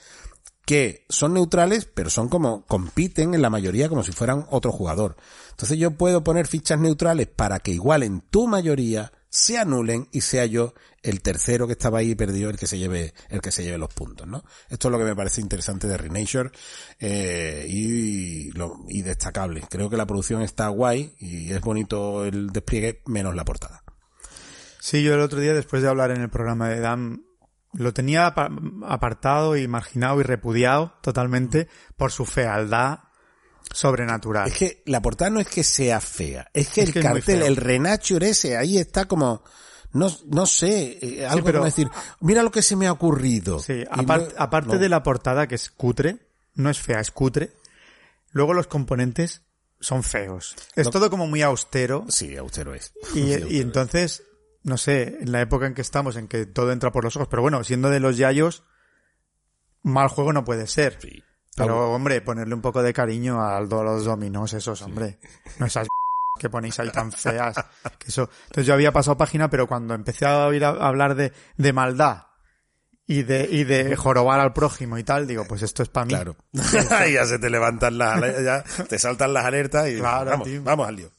A: que son neutrales, pero son como, compiten en la mayoría como si fueran otro jugador. Entonces yo puedo poner fichas neutrales para que igual en tu mayoría se anulen y sea yo el tercero que estaba ahí perdido el que se lleve, el que se lleve los puntos, ¿no? Esto es lo que me parece interesante de Renature, eh, y, lo, y destacable. Creo que la producción está guay y es bonito el despliegue menos la portada.
B: Sí, yo el otro día, después de hablar en el programa de Dan, lo tenía apa- apartado y marginado y repudiado totalmente por su fealdad sobrenatural.
A: Es que la portada no es que sea fea, es que
B: Es
A: el
B: que
A: cartel, el Renature ese, ahí está como, no, no sé, eh, algo
B: pero-
A: como decir, mira lo que se me ha ocurrido.
B: Sí,
A: Y
B: apar-
A: no-
B: aparte
A: no.
B: de la portada que es cutre, no es fea, es cutre, luego los componentes son feos. Es todo como muy austero
A: Sí, austero es.
B: y,
A: Sí, austero
B: entonces, no sé, en la época en que estamos, en que todo entra por los ojos, pero bueno, siendo de los yayos, mal juego no puede ser.
A: Sí.
B: Pero, hombre, ponerle un poco de cariño a los dominos esos, hombre. No esas que ponéis ahí tan feas. Que eso. Entonces yo había pasado página, pero cuando empecé a oír a- hablar de, de maldad y de, y de jorobar al prójimo y tal, digo, pues esto es para mí.
A: Claro. ya se te levantan las ya te saltan las alertas y
B: Claro,
A: vamos,
B: tío.
A: vamos al lío.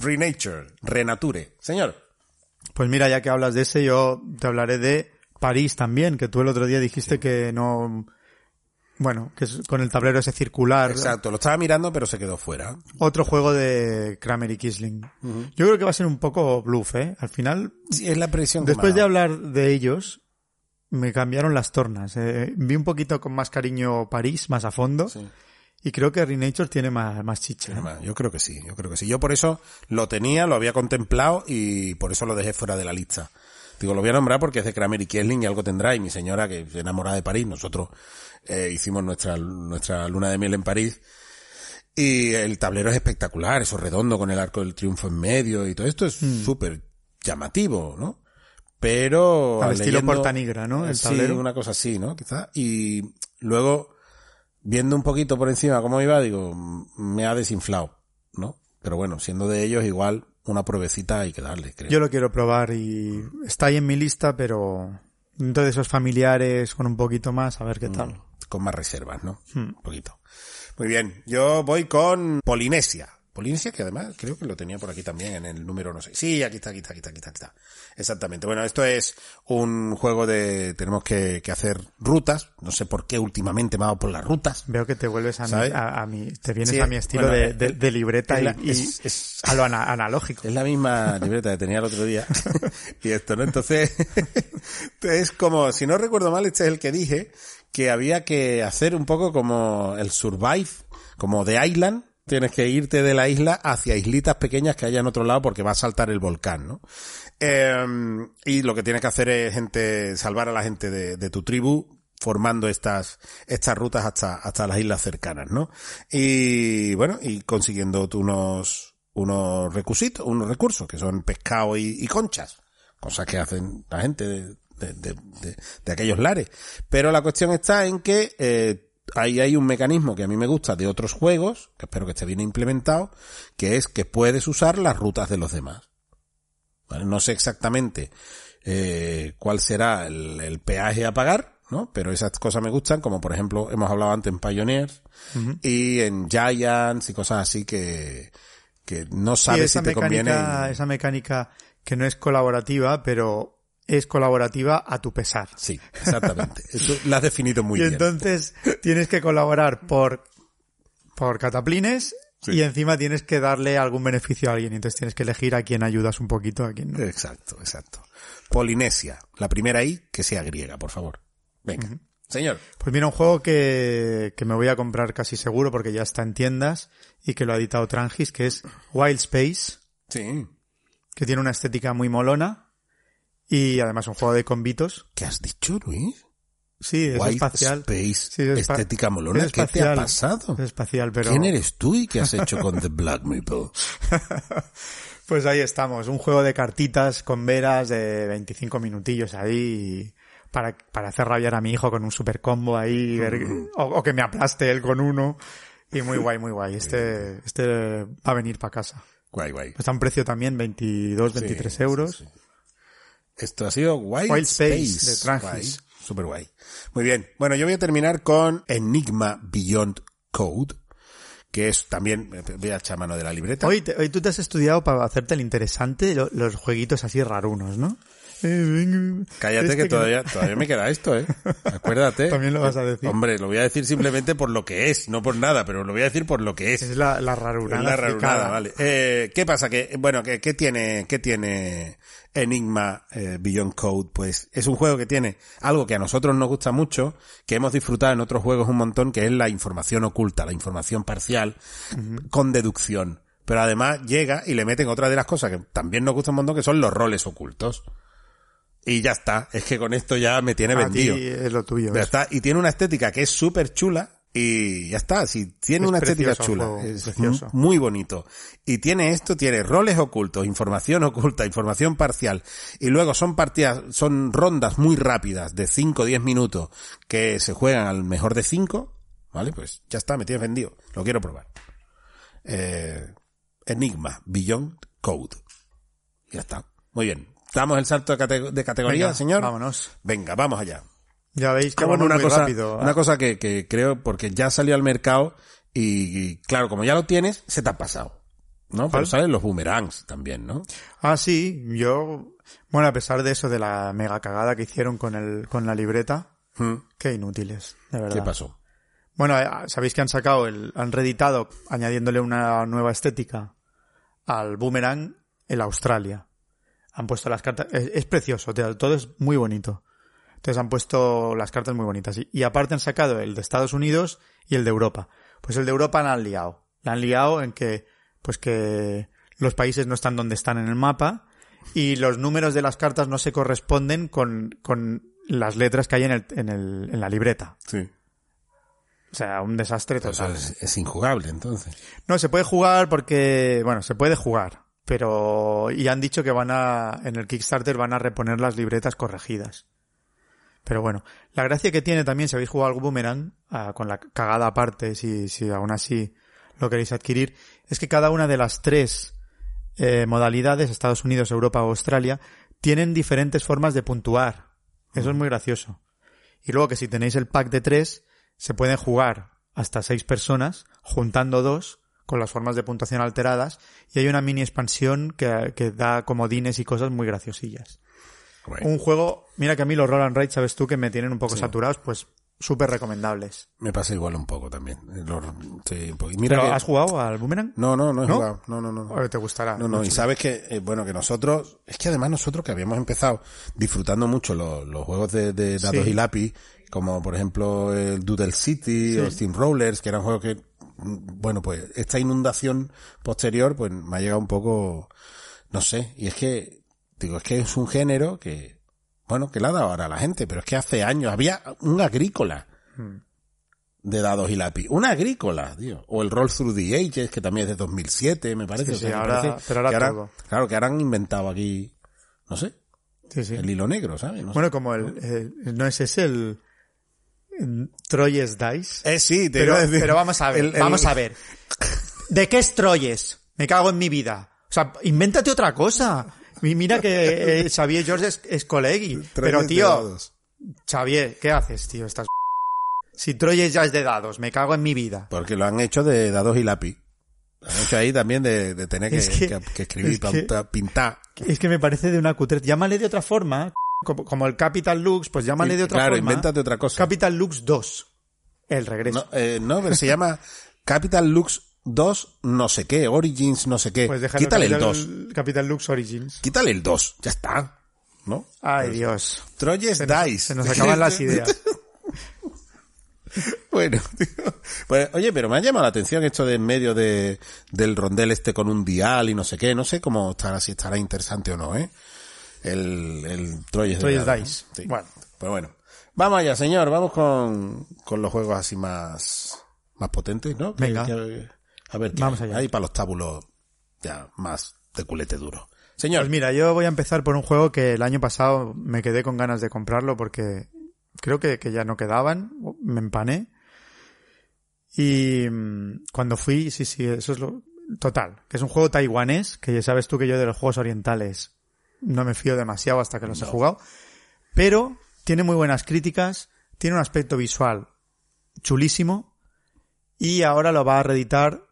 A: Renature, Renature. Señor.
B: Pues mira, ya que hablas de ese, yo te hablaré de París también, que tú el otro día dijiste que no... Bueno, que es con el tablero ese circular.
A: Exacto, lo estaba mirando pero se quedó fuera.
B: Otro juego de Kramer y Kisling. Yo creo que va a ser un poco bluff, ¿eh? Al final,
A: Sí, es la presión
B: después de hablar de ellos, me cambiaron las tornas. eh. Vi un poquito con más cariño París, más a fondo.
A: Sí.
B: Y creo que Renature tiene más, más chicha. ¿no?
A: Yo creo que sí, yo creo que sí. Yo por eso lo tenía, lo había contemplado y por eso lo dejé fuera de la lista. Digo, lo voy a nombrar porque es de Kramer y Kiesling y algo tendrá. Y mi señora, que es enamorada de París, nosotros eh, hicimos nuestra, nuestra luna de miel en París. Y el tablero es espectacular, eso redondo con el arco del triunfo en medio y todo esto es súper llamativo, ¿no? Pero...
B: Al estilo
A: leyendo-
B: Portanigra, ¿no? El
A: sí,
B: tablero.
A: una cosa así, ¿no? Quizá. Y luego, viendo un poquito por encima cómo iba, digo, mm, me ha desinflado, ¿no? Pero bueno, siendo de ellos, igual una pruebecita hay que darle, creo.
B: Yo lo quiero probar y está ahí en mi lista, pero dentro de esos familiares con un poquito más, a ver qué tal.
A: Con más reservas, ¿no?
B: Hmm.
A: Un poquito. Muy bien, yo voy con Polinesia. Polinesia, que además creo que lo tenía por aquí también en el número, no sé. Sí, aquí está, aquí está, aquí está, aquí está, aquí está. Exactamente. Bueno, esto es un juego de, tenemos que, que hacer rutas. No sé por qué últimamente me ha dado por las rutas.
B: Veo que te vuelves a mi, a, a mi- te vienes
A: Sí,
B: a mi estilo
A: bueno,
B: de,
A: eh,
B: de- de libreta y,
A: la-
B: y
A: es- es-
B: a lo ana- analógico.
A: Es la misma libreta que tenía el otro día. y esto, ¿no? Entonces, es como, si no recuerdo mal, este es el que dije, que había que hacer un poco como el survive, como de Island. Tienes que irte de la isla hacia islitas pequeñas que haya en otro lado porque va a saltar el volcán, ¿no? Eh, y lo que tienes que hacer es gente, salvar a la gente de, tu tribu formando estas, estas rutas hasta, hasta las islas cercanas, ¿no? Y bueno, y consiguiendo unos, unos requisitos, unos recursos que son pescado y, conchas, cosas que hacen la gente de- de aquellos lares. Pero la cuestión está en que eh, ahí hay un mecanismo que a mí me gusta de otros juegos, que espero que esté bien implementado, que es que puedes usar las rutas de los demás. ¿Vale? No sé exactamente eh, cuál será el, el peaje a pagar, ¿no? Pero esas cosas me gustan, como por ejemplo hemos hablado antes en Pioneers y en Giants y cosas así que, que no sabes si te conviene.
B: mecánica, esa mecánica que no es colaborativa, pero es colaborativa a tu pesar.
A: Sí, exactamente. Eso lo has definido muy
B: y
A: bien.
B: entonces tienes que colaborar por, por cataplines
A: Sí.
B: y encima tienes que darle algún beneficio a alguien. Y entonces tienes que elegir a quién ayudas un poquito, a quién no.
A: Exacto, exacto. Polinesia. La primera I que sea griega, por favor. Venga. Señor.
B: Pues mira, un juego que, que me voy a comprar casi seguro porque ya está en tiendas y que lo ha editado Trangis, que es Wild Space,
A: Sí.
B: que tiene una estética muy molona y además un juego de convitos.
A: ¿Qué has dicho, Luis?
B: Sí, es espacial.
A: Space,
B: Sí, es
A: estética molona.
B: es
A: ¿Qué te ha pasado?
B: Es espacial, pero...
A: ¿Quién eres tú y qué has hecho con The Black Maple?
B: Pues ahí estamos, un juego de cartitas con veras de 25 minutillos ahí para, para hacer rabiar a mi hijo con un super combo ahí, ver- o, o que me aplaste él con uno. Y muy guay, muy guay. Este, este va a venir para casa.
A: Guay, guay.
B: Está a un precio también 22, 23
A: Sí,
B: euros.
A: sí. Esto ha sido Wild,
B: Wild Space,
A: Space.
B: de.
A: Guay, Super guay. Muy bien. Bueno, yo voy a terminar con Enigma Beyond Code, que es también, eh, voy a echar mano de la libreta.
B: Hoy, te- hoy tú te has estudiado para hacerte el interesante lo- los jueguitos así rarunos, ¿no? Eh,
A: Cállate
B: este
A: que todavía, todavía me queda esto, ¿eh? Acuérdate.
B: También lo vas a decir.
A: Hombre, lo voy a decir simplemente por lo que es, no por nada, pero lo voy a decir por lo que es.
B: Es la, la rarura.
A: Es la rarunada, vale. Eh, ¿Qué pasa? Que, bueno, ¿qué, qué tiene, qué tiene Enigma eh, Beyond Code? Pues es un juego que tiene algo que a nosotros nos gusta mucho, que hemos disfrutado en otros juegos un montón, que es la información oculta, la información parcial, con deducción. Pero además llega y le meten otra de las cosas que también nos gusta un montón, que son los roles ocultos. Y ya está. Es que con esto ya me tiene vendido.
B: es lo tuyo.
A: Ya está. Y tiene una estética que es súper chula. Y ya está, si tiene
B: Es
A: una estética chula, es
B: precioso.
A: mu- muy bonito. Y tiene esto, tiene roles ocultos, información oculta, información parcial. Y luego son partidas, son rondas muy rápidas de 5 o 10 minutos que se juegan al mejor de 5. ¿Vale? Pues ya está, me tienes vendido. Lo quiero probar. Eh, Enigma, Beyond Code. Ya está. Muy bien. ¿Damos el salto de, cate- de categoría,
B: Venga,
A: señor?
B: vámonos.
A: Venga, vamos allá.
B: Ya veis que
A: Ah, bueno, una
B: muy
A: cosa,
B: rápido.
A: una cosa que, que creo, porque ya salió al mercado y, y, claro, como ya lo tienes, se te ha pasado. ¿No? Pero salen los boomerangs también, ¿no?
B: Ah, sí, yo, bueno, a pesar de eso, de la mega cagada que hicieron con el, con la libreta,
A: Hmm.
B: qué inútiles, de verdad.
A: ¿Qué pasó?
B: Bueno, eh, sabéis que han sacado el, han reeditado, añadiéndole una nueva estética al boomerang el Australia. Han puesto las cartas, es, es precioso, todo es muy bonito. Entonces han puesto las cartas muy bonitas. Y, y aparte han sacado el de Estados Unidos y el de Europa. Pues el de Europa la han liado. La han liado en que, pues que los países no están donde están en el mapa y los números de las cartas no se corresponden con, con las letras que hay en, el, en, el, en la libreta.
A: Sí.
B: O sea, un desastre
A: Eso
B: total.
A: es, es injugable, entonces.
B: No, se puede jugar porque, bueno, se puede jugar, pero, y han dicho que van a, en el Kickstarter van a reponer las libretas corregidas. Pero bueno, la gracia que tiene también, si habéis jugado algún boomerang, ah, con la cagada aparte, si, si aún así lo queréis adquirir, es que cada una de las tres eh, modalidades, Estados Unidos, Europa o Australia, tienen diferentes formas de puntuar. Eso es muy gracioso. Y luego que si tenéis el pack de tres, se pueden jugar hasta seis personas, juntando dos, con las formas de puntuación alteradas, y hay una mini expansión que, que da comodines y cosas muy graciosillas. Un juego, mira que a mí los Roll and Ride, sabes tú, que me tienen un poco saturados, pues súper recomendables.
A: me pasa igual un poco también. Los- sí, mira
B: ¿Pero
A: que-
B: has jugado al Boomerang?
A: No, no, no he
B: ¿No?
A: jugado. No, no, no.
B: Ahora te gustará.
A: No, no, y sabes que, eh, bueno, que nosotros, es que además nosotros que habíamos empezado disfrutando mucho los, los juegos de, de dados
B: Sí.
A: y lápiz, como por ejemplo el Doodle City o Steam Rollers, que eran juegos que, bueno, pues esta inundación posterior, pues me ha llegado un poco, no sé, y es que, digo, es que es un género que, bueno, que le ha dado ahora a la gente, pero es que hace años había un agrícola
B: Hmm.
A: de dados y lápiz. Una agrícola, tío. O el Roll Through the Ages, que también es de 2007, me parece.
B: Sí,
A: O sea,
B: sí,
A: me
B: ahora-
A: parece
B: pero ahora
A: que ahora-
B: todo.
A: Claro, que ahora han inventado aquí, no sé,
B: Sí, sí.
A: el hilo negro, ¿sabes? No sé.
B: Bueno, como el, el- no es ese el, el Troyes Dice.
A: eh, sí, te
B: Pero,
A: iba a decir.
B: pero vamos a ver, vamos a ver. ¿De qué es Troyes? Me cago en mi vida. O sea, invéntate otra cosa. Mira que eh, Xavier George es, es colegui. Pero tío,
A: dados.
B: Xavier, ¿qué haces, tío? Estás... Si Troyes ya es de dados, me cago en mi vida.
A: Porque lo han hecho de dados y lápiz. Lo han hecho ahí también de, de tener que,
B: Es que-
A: que- que escribir,
B: es
A: pintar, pintar.
B: Es que me parece de una cutrez. Llámale de otra forma. Como, como el Capital Lux, pues llámale de otra
A: Claro,
B: forma.
A: invéntate otra cosa.
B: Capital Lux 2. El regreso.
A: No, eh, no, pero se llama Capital Lux 2 no sé qué, Origins no sé qué.
B: pues
A: Quítale el
B: Capital,
A: 2.
B: Capital Lux Origins.
A: Quítale el 2. Ya está. ¿No?
B: Ay, Dios.
A: Troyes
B: Se nos,
A: Dice.
B: se nos acaban las ideas.
A: Bueno, tío. Pues, oye, pero me ha llamado la atención esto de en medio de, del rondel este con un dial y no sé qué. No sé cómo estará, si estará interesante o no, ¿eh? El, el Troyes,
B: Troyes Dice.
A: ¿no? Sí.
B: Bueno.
A: Pues bueno. Vamos allá, señor. Vamos con, con los juegos así más, más potentes, ¿no?
B: Venga.
A: que- a ver, ¿qué
B: Vamos
A: hay?
B: allá.
A: Ahí para los tábulos ya más de culete duro. Señor.
B: Pues mira, yo voy a empezar por un juego que el año pasado me quedé con ganas de comprarlo porque creo que, que ya no quedaban, me empané. Y mm, cuando fui, sí, sí, eso es lo total, que es un juego taiwanés, que ya sabes tú que yo de los juegos orientales no me fío demasiado hasta que los he jugado, pero tiene muy buenas críticas, tiene un aspecto visual chulísimo Y ahora lo va a reeditar,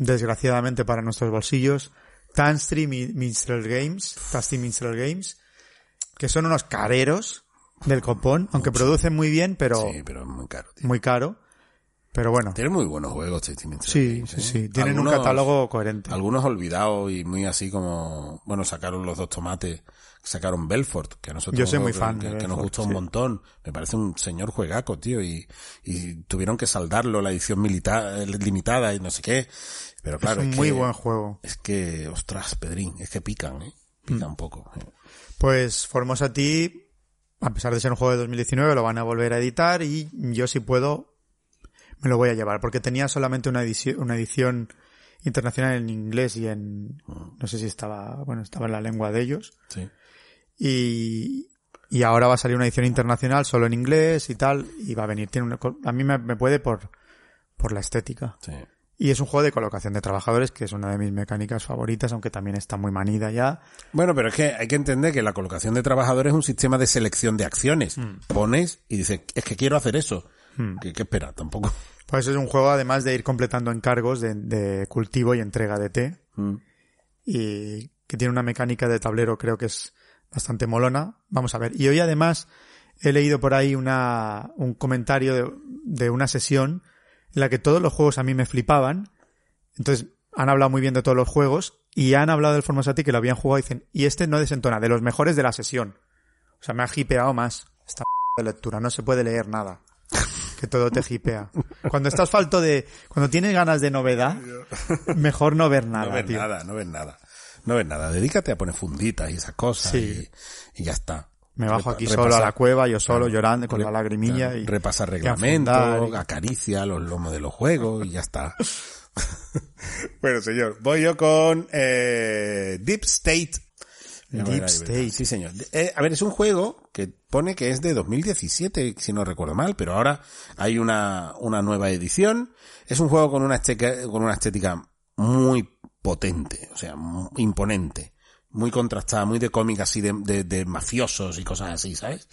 B: desgraciadamente para nuestros bolsillos, Tanstream Minstrel Games, Tasty Minstrel Games, que son unos careros del copón, aunque producen muy bien, pero
A: Sí, pero es muy caro, tío.
B: muy caro. Pero bueno,
A: Tiene muy buenos juegos, Tasty Minstrel
B: sí,
A: Games,
B: sí,
A: ¿eh?
B: sí. Tienen un catálogo coherente.
A: Algunos olvidados y muy así como, bueno, sacaron los dos tomates, sacaron Belfort, que a nosotros
B: Yo soy muy fan
A: que,
B: de
A: que nos gustó un
B: sí.
A: montón. Me parece un señor juegaco, tío, y, y tuvieron que saldarlo la edición militar, limitada y no sé qué. Pero claro,
B: es un
A: es
B: muy
A: que-
B: buen juego.
A: Es que, ostras, Pedrín, es que pican, ¿eh? Pican
B: Mm.
A: un poco. ¿eh?
B: Pues Formosa T, a pesar de ser un juego de 2019, lo van a volver a editar y yo si puedo me lo voy a llevar porque tenía solamente una edición, una edición internacional en inglés y en no sé si estaba, bueno, estaba en la lengua de ellos
A: Sí.
B: y y ahora va a salir una edición internacional solo en inglés y tal y va a venir tiene una a mí me, me puede por por la estética.
A: Sí.
B: Y es un juego de colocación de trabajadores que es una de mis mecánicas favoritas, aunque también está muy manida ya.
A: Bueno, pero es que hay que entender que la colocación de trabajadores es un sistema de selección de acciones.
B: Mm.
A: Pones y dices, es que quiero hacer eso. ¿Qué, qué espera? Tampoco.
B: Pues es un juego además de ir completando encargos de, de cultivo y entrega de té
A: Mm.
B: y que tiene una mecánica de tablero creo que es bastante molona. Vamos a ver. Y hoy además he leído por ahí una, un comentario de, de una sesión en la que todos los juegos a mí me flipaban. Entonces han hablado muy bien de todos los juegos y han hablado del Formosati que lo habían jugado y dicen, y este no desentona, de los mejores de la sesión. O sea, me ha hipeado más esta de lectura, no se puede leer nada. Que todo te hipea. Cuando estás falto de, cuando tienes ganas de novedad, mejor no ver nada,
A: no ves
B: tío.
A: nada, no ves nada. No ves nada. Dedícate a poner funditas y esas cosas
B: Sí.
A: y, y ya está.
B: Me bajo aquí
A: repasa-
B: solo a la cueva, yo solo
A: Claro,
B: llorando con la lagrimilla
A: claro,
B: y
A: repasa reglamento, acaricia los lomos de los juegos y ya está. bueno, señor, voy yo con eh, Deep State.
B: Deep
A: ver,
B: State.
A: Sí, señor. Eh, a ver, es un juego que pone que es de 2017, si no recuerdo mal, pero ahora hay una, una nueva edición. Es un juego con una estética, con una estética muy potente, o sea, imponente. Muy contrastada, muy de cómic así de, de, de mafiosos y cosas así, ¿sabes?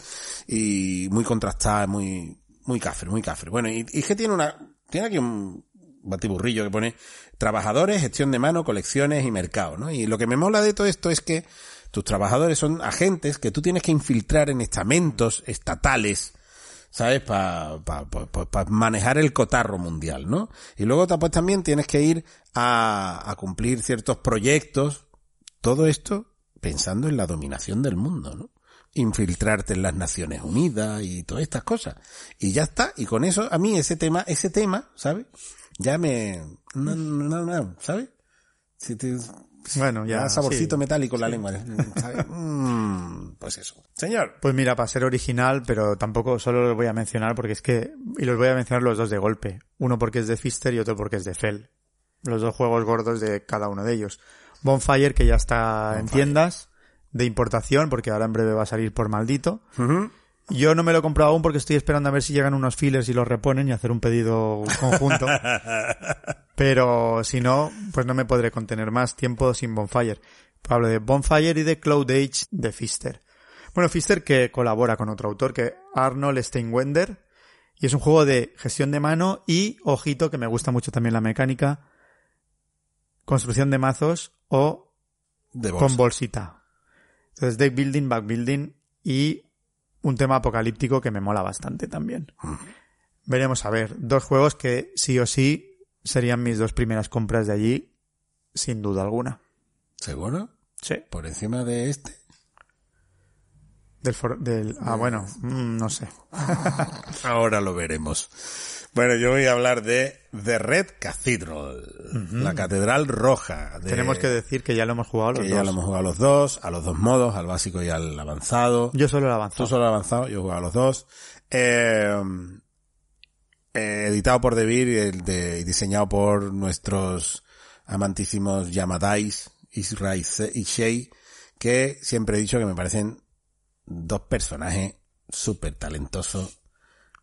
A: Y muy contrastada, muy, muy cafre, muy cafre. Bueno, y, y que tiene una, tiene aquí un batiburrillo que pone trabajadores, gestión de mano, colecciones y mercado, ¿no? Y lo que me mola de todo esto es que tus trabajadores son agentes que tú tienes que infiltrar en estamentos estatales, ¿sabes? Para manejar el cotarro mundial, ¿no? Y luego pues también tienes que ir a, a cumplir ciertos proyectos, todo esto pensando en la dominación del mundo, ¿no? Infiltrarte en las Naciones Unidas y todas estas cosas. Y ya está, y con eso, a mí ese tema, ese tema, ¿sabes? Ya me, no, no, no, ¿sabes? Si te,
B: Bueno,
A: ya
B: ya.
A: saborcito
B: sí.
A: metálico en la lengua, ¿sabes? Mm, pues eso. Señor.
B: Pues mira, para ser original, pero tampoco solo lo voy a mencionar porque es que, y los voy a mencionar los dos de golpe. Uno porque es de Fister y otro porque es de Fell. Los dos juegos gordos de cada uno de ellos. Bonfire, que ya está en tiendas de importación, porque ahora en breve va a salir por maldito. Yo no me lo he comprado aún porque estoy esperando a ver si llegan unos fillers y los reponen y hacer un pedido conjunto. Pero si no, pues no me podré contener más tiempo sin Bonfire. Hablo de Bonfire y de Cloud Age de Fister. Bueno, Fister que colabora con otro autor que Arnold Steinwender y es un juego de gestión de mano y, ojito, que me gusta mucho también la mecánica, construcción de mazos o
A: bolsa.
B: con bolsita. Entonces, deck building, back building y un tema apocalíptico que me mola bastante también. Veremos a ver. Dos juegos que sí o sí serían mis dos primeras compras de allí, sin duda alguna.
A: ¿Seguro?
B: Sí.
A: ¿Por encima de este?
B: Del, for- del ah, bueno, mm, no sé.
A: Ahora lo veremos. Bueno, yo voy a hablar de The Red Cathedral, la Catedral Roja. de-
B: Tenemos que decir que ya lo hemos jugado los
A: que
B: dos.
A: ya lo hemos jugado a los dos, a los dos modos, al básico y al avanzado.
B: Yo solo lo he
A: Tú
B: avanzado.
A: solo has avanzado, yo he jugado a los dos. Eh, eh, editado por Devir y, el de- y diseñado por nuestros amantísimos Yamadais, Israel y Shea, que siempre he dicho que me parecen dos personajes súper talentosos,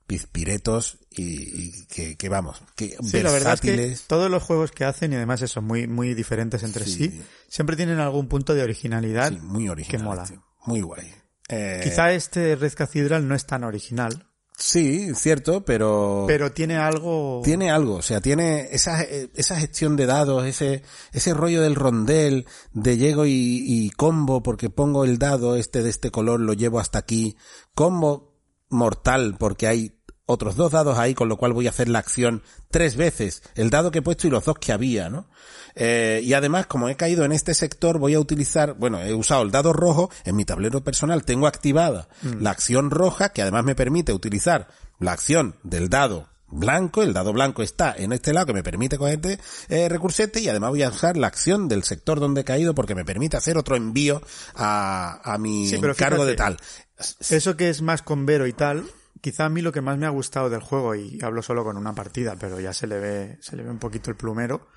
A: pizpiretos y, y que, que vamos, que
B: Sí, la verdad es que
A: versátiles.
B: todos los juegos que hacen y además eso, muy, muy diferentes entre
A: Sí.
B: sí, siempre tienen algún punto de originalidad
A: Sí, muy original.
B: que mola.
A: Muy guay. Eh,
B: Quizá este Red Cathedral no es tan original,
A: Sí, cierto, pero...
B: Pero tiene algo...
A: Tiene algo, o sea, tiene esa, esa gestión de dados, ese, ese rollo del rondel, de llego y, y combo porque pongo el dado este de este color, lo llevo hasta aquí, combo mortal porque hay otros dos dados ahí, con lo cual voy a hacer la acción tres veces, el dado que he puesto y los dos que había, ¿no? Eh, y además, como he caído en este sector, voy a utilizar, bueno, he usado el dado rojo, en mi tablero personal tengo activada la acción roja, que además me permite utilizar la acción del dado blanco, el dado blanco está en este lado que me permite coger este eh, recursete y además voy a usar la acción del sector donde he caído porque me permite hacer otro envío a, a mi
B: Sí,
A: encargo de tal.
B: Eso que es más con Vero y tal, quizá a mí lo que más me ha gustado del juego, y hablo solo con una partida, pero ya se le ve, se le ve un poquito el plumero,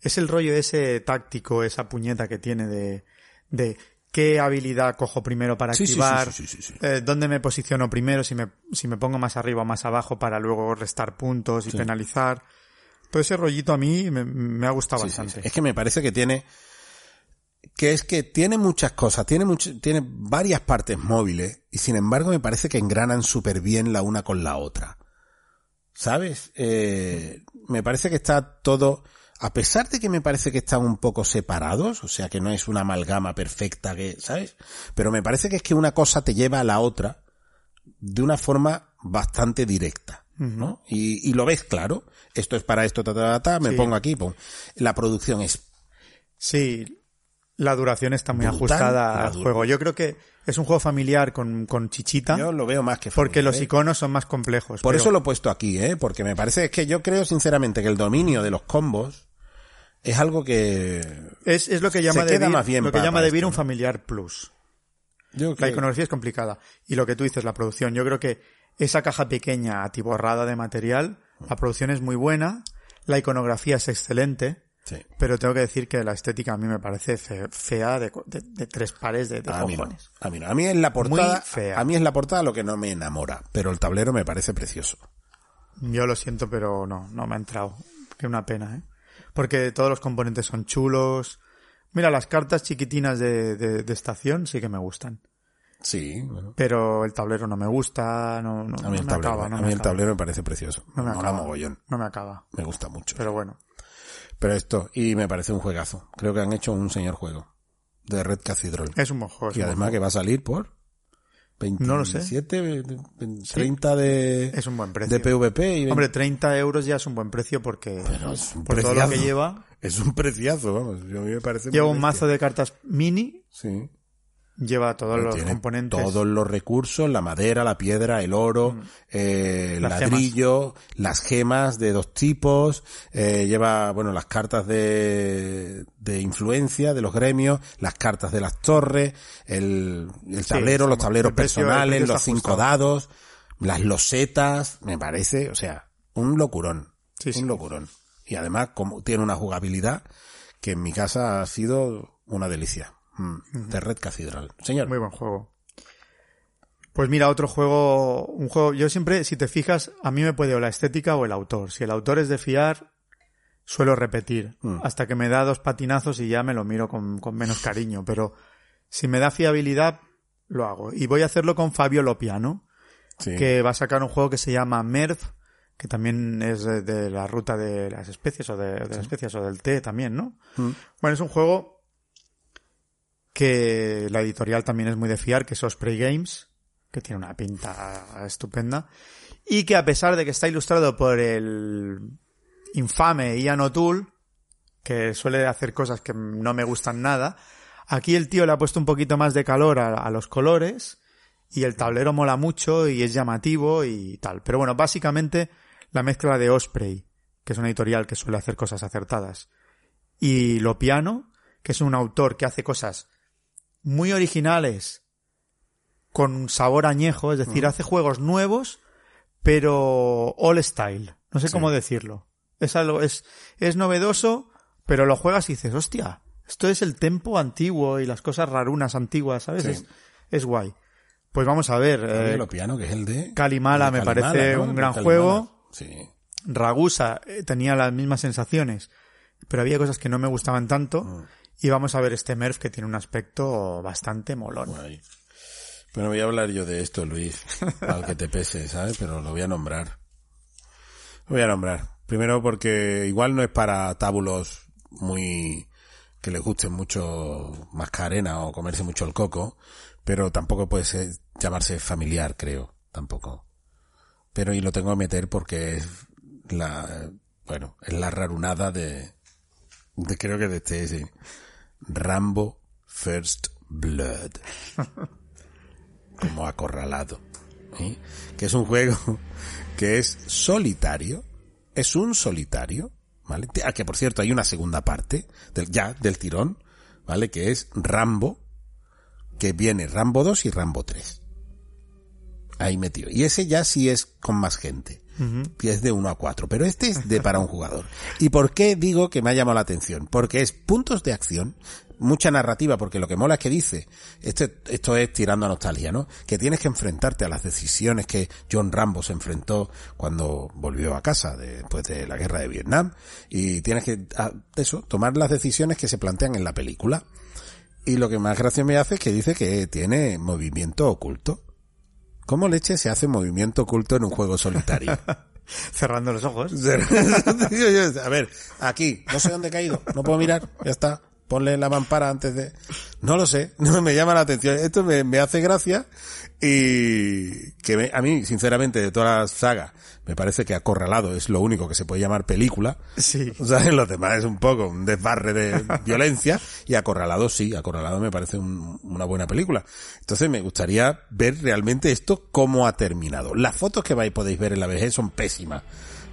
B: es el rollo ese táctico, esa puñeta que tiene de, de qué habilidad cojo primero para
A: Sí,
B: activar,
A: sí, sí,
B: eh, dónde me posiciono primero, si me, si me pongo más arriba o más abajo para luego restar puntos y penalizar. Todo ese rollito a mí me, me ha gustado bastante.
A: Es que me parece que tiene, que es que tiene muchas cosas, tiene mucho, tiene varias partes móviles y sin embargo me parece que engranan súper bien la una con la otra. ¿Sabes? Eh, me parece que está todo, a pesar de que me parece que están un poco separados, o sea que no es una amalgama perfecta que, ¿sabes? Pero me parece que es que una cosa te lleva a la otra de una forma bastante directa, ¿no? Y, y lo ves claro. Esto es para esto, ta, ta, ta, ta, me
B: Sí.
A: pongo aquí, pum. La producción es
B: Sí, la duración está muy
A: Brutal,
B: ajustada al juego. Yo creo que es un juego familiar con, con chichita,
A: Yo lo veo más que
B: porque los
A: ¿eh?
B: iconos son más complejos.
A: Por
B: pero
A: eso lo he puesto aquí, ¿eh? Porque me parece es que yo creo sinceramente que el dominio de los combos es algo que
B: es, es lo que llama
A: bien
B: lo que
A: para-
B: llama
A: para esto,
B: un familiar plus.
A: yo
B: La iconografía es complicada. Y lo que tú dices, la producción. Yo creo que esa caja pequeña, atiborrada de material, la producción es muy buena, la iconografía es excelente,
A: sí.
B: pero tengo que decir que la estética a mí me parece fe- fea de, co- de- de tres pares de, de
A: A mí, no, a mí no. A mí es la portada,
B: Muy fea.
A: a mí es la portada lo que no me enamora, pero el tablero me parece precioso.
B: Yo lo siento, pero no, no me ha entrado. Qué una pena, ¿eh? Porque todos los componentes son chulos. Mira, las cartas chiquitinas de, de, estación sí que me gustan.
A: Sí, bueno.
B: Pero el tablero no me gusta, no, no,
A: A mí
B: no
A: el
B: me
A: tablero,
B: acaba, no
A: a
B: me
A: mí el
B: acaba.
A: tablero me parece precioso.
B: No me acaba.
A: mogollón.
B: No me acaba.
A: Me gusta mucho.
B: Pero bueno.
A: Pero esto, y me parece un juegazo. Creo que han hecho un señor juego. De Red Cathedral.
B: Es un es
A: Y además que va a salir por 27,
B: No lo sé.
A: 30 de,
B: Es un buen precio.
A: de PvP y
B: Hombre, 30 euros ya es un buen precio porque
A: Pero es un
B: por todo lo que
A: preciazo.
B: lleva.
A: Es un preciazo, vamos. Yo- A mí me parece
B: Lleva un
A: bestia.
B: mazo de cartas mini,
A: Sí.
B: Lleva todos los componentes.
A: Todos los recursos, la madera, la piedra, el oro, eh, el
B: Mm. Las
A: ladrillo, las gemas de dos tipos, eh, lleva, bueno, las cartas de, de influencia de los gremios, las cartas de las torres, el, el tablero,
B: sí,
A: los tableros
B: precio-
A: personales, los cinco dados, las losetas, me parece, o sea, un locurón.
B: Sí, sí.
A: un locurón. Y además, como tiene una jugabilidad que en mi casa ha sido una delicia. Mm, De Red Cathedral. Señor.
B: Muy buen juego. Pues mira, otro juego, un juego, yo siempre, si te fijas, a mí me puede o la estética o el autor. Si el autor es de fiar, suelo repetir,
A: Mm.
B: hasta que me da dos patinazos y ya me lo miro con, con menos cariño, pero si me da fiabilidad, lo hago. Y voy a hacerlo con Fabio Lopiano,
A: Sí.
B: que va a sacar un juego que se llama Merv, que también es de, de la ruta de las especies o de, de las especies o del té también, ¿no?
A: Mm.
B: Bueno, es un juego que la editorial también es muy de fiar, que es Osprey Games, que tiene una pinta estupenda, y que a pesar de que está ilustrado por el infame Ian O'Toole, que suele hacer cosas que no me gustan nada, aquí el tío le ha puesto un poquito más de calor a, a los colores, y el tablero mola mucho y es llamativo y tal. Pero bueno, básicamente la mezcla de Osprey, que es una editorial que suele hacer cosas acertadas, y Lopiano, que es un autor que hace cosas muy originales, con sabor añejo, es decir, hace juegos nuevos, pero all style. No sé cómo decirlo. Es algo, es, es novedoso, pero lo juegas y dices, hostia, esto es el tempo antiguo y las cosas rarunas antiguas, ¿sabes?
A: Sí.
B: Es, es guay. Pues vamos a ver. Eh,
A: Lopiano, que es el de...
B: Kalimala
A: el de
B: me
A: Kalimala,
B: parece
A: ¿no?
B: un gran
A: Kalimala.
B: juego.
A: Sí.
B: Ragusa eh, tenía las mismas sensaciones, pero había cosas que no me gustaban tanto.
A: Mm.
B: Y vamos a ver este Merv que tiene un aspecto bastante molón.
A: Pero voy a hablar yo de esto, Luis, al que te pese, ¿sabes? Pero lo voy a nombrar. Lo voy a nombrar. Primero porque igual no es para tábulos muy que les gusten mucho mascarena o comerse mucho el coco, pero tampoco puede ser, llamarse familiar, creo, tampoco. Pero y lo tengo que meter porque es la, bueno, es la rarunada de, de creo que de este, sí. Rambo First Blood. Como acorralado. Que es un juego que es solitario. Es un solitario. ¿Vale? Ah, que por cierto hay una segunda parte, del, ya, del tirón, ¿vale? Que es Rambo, que viene Rambo 2 y Rambo 3. Ahí metido. Y ese ya sí es con más gente. Es de 1 a 4. Pero este es de para un jugador. ¿Y por qué digo que me ha llamado la atención? Porque es puntos de acción, mucha narrativa, porque lo que mola es que dice, esto, esto es tirando a nostalgia, ¿no? Que tienes que enfrentarte a las decisiones que John Rambo se enfrentó cuando volvió a casa después de la guerra de Vietnam. Y tienes que, ah, eso, tomar las decisiones que se plantean en la película. Y lo que más gracia me hace es que dice que tiene movimiento oculto. ¿Cómo leche se hace movimiento oculto en un juego solitario?
B: Cerrando los ojos.
A: A ver, aquí, no sé dónde he caído, no puedo mirar, ya está. Ponle la mampara antes de... No lo sé, no me llama la atención. Esto me, me hace gracia y que me- a mí, sinceramente, de toda la saga, me parece que Acorralado es lo único que se puede llamar película.
B: Sí.
A: O sea, en los demás es un poco un desbarre de violencia y Acorralado sí, Acorralado me parece un- una buena película. Entonces me gustaría ver realmente esto cómo ha terminado. Las fotos que vais podéis ver en la VG son pésimas.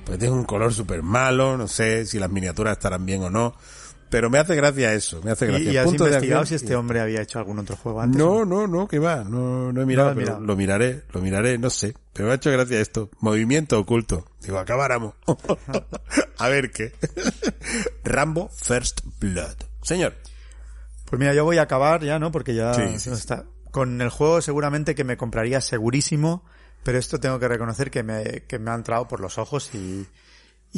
A: Pues es un color súper malo, no sé si las miniaturas estarán bien o no. Pero me hace gracia eso, me hace gracia.
B: ¿Y, y has
A: Punto
B: investigado si este hombre había hecho algún otro juego antes?
A: no, no, no, que va, no, no he mirado,
B: No lo has
A: pero
B: mirado.
A: lo miraré, lo miraré, no sé. Pero me ha hecho gracia esto. Movimiento oculto. Digo, acabáramos. A ver qué. Rambo First Blood. Señor.
B: Pues mira, yo voy a acabar ya, ¿no? Porque ya
A: Sí, sí,
B: no
A: sí.
B: está. Con el juego seguramente que me compraría segurísimo, pero esto tengo que reconocer que me, que me ha entrado por los ojos y,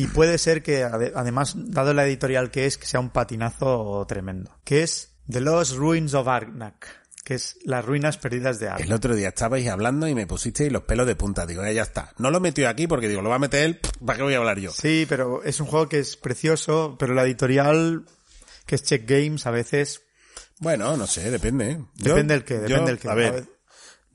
B: y puede ser que ade- además, dado la editorial que es, que sea un patinazo tremendo. Que es The Lost Ruins of Arnak, que es las ruinas perdidas de Arnak.
A: El otro día estabais hablando y me pusisteis los pelos de punta. Digo, eh, ya está. No lo metió aquí porque digo, lo va a meter él, ¿para qué voy a hablar yo?
B: Sí, pero es un juego que es precioso, pero la editorial, que es Check Games, a veces
A: Bueno, no sé, depende. ¿eh? Yo-
B: Depende del que,
A: yo,
B: depende del que.
A: A ver,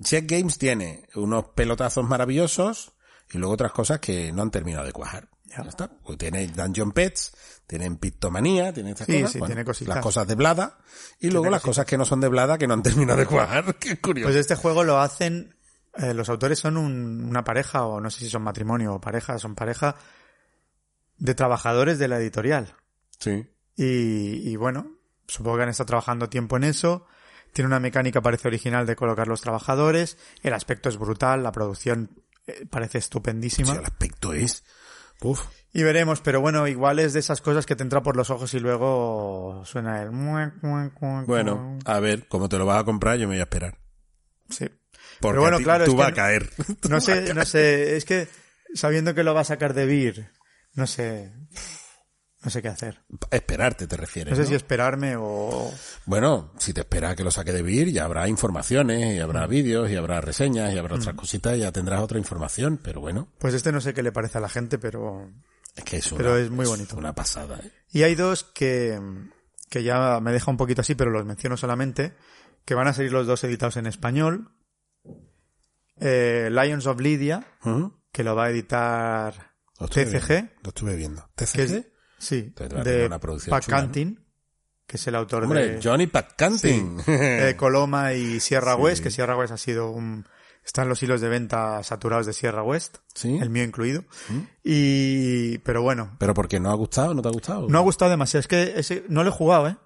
A: Check Games tiene unos pelotazos maravillosos y luego otras cosas que no han terminado de cuajar. Ya, está. Pues tiene Dungeon Pets, tienen Pictomanía, tiene estas
B: Sí,
A: cosas.
B: sí,
A: bueno,
B: tiene cositas.
A: Las cosas de Blada y luego las cosas que no son de Blada que no han terminado de cuajar. Qué curioso.
B: Pues este juego lo hacen, eh, los autores son un- una pareja, o no sé si son matrimonio o pareja, son pareja de trabajadores de la editorial.
A: sí.
B: Y, y bueno, supongo que han estado trabajando tiempo en eso. Tiene una mecánica, parece original, de colocar los trabajadores. El aspecto es brutal, la producción eh, parece estupendísima.
A: Sí, el aspecto es. Uf.
B: Y veremos, pero bueno, igual es de esas cosas que te entra por los ojos y luego suena el...
A: Bueno, a ver, como te lo vas a comprar, yo me voy a esperar.
B: Sí.
A: Porque
B: Pero bueno,
A: ti-
B: claro,
A: tú vas a caer.
B: No sé, no sé, es que sabiendo que lo va a sacar de Beer, no sé, no sé qué hacer.
A: Esperarte, te refieres.
B: No sé
A: ¿no?
B: si esperarme o...
A: Bueno, si te espera a que lo saque de Vir, ya habrá informaciones, y
B: Mm.
A: habrá vídeos, y habrá reseñas, y habrá otras cositas, y ya tendrás otra información, pero bueno,
B: Pues este no sé qué le parece a la gente, pero...
A: es que es una,
B: Pero es muy bonito.
A: una pasada. ¿eh?
B: Y hay dos que, que ya me deja un poquito así, pero los menciono solamente, que van a salir los dos editados en español. Eh, Lions of Lydia,
A: Ujú.
B: que lo va a editar TCG,
A: Lo estuve viendo. ¿TCG?
B: Sí, de
A: una producción
B: que es el autor
A: Hombre,
B: de...
A: Johnny Pacanting.
B: eh, Coloma y Sierra
A: Sí.
B: West, que Sierra West ha sido un... Están los hilos de venta saturados de Sierra West,
A: Sí.
B: el mío incluido. Y... Pero bueno,
A: Pero porque no ha gustado, no te ha gustado.
B: no ha gustado demasiado. Es que ese, no lo he jugado, ¿eh?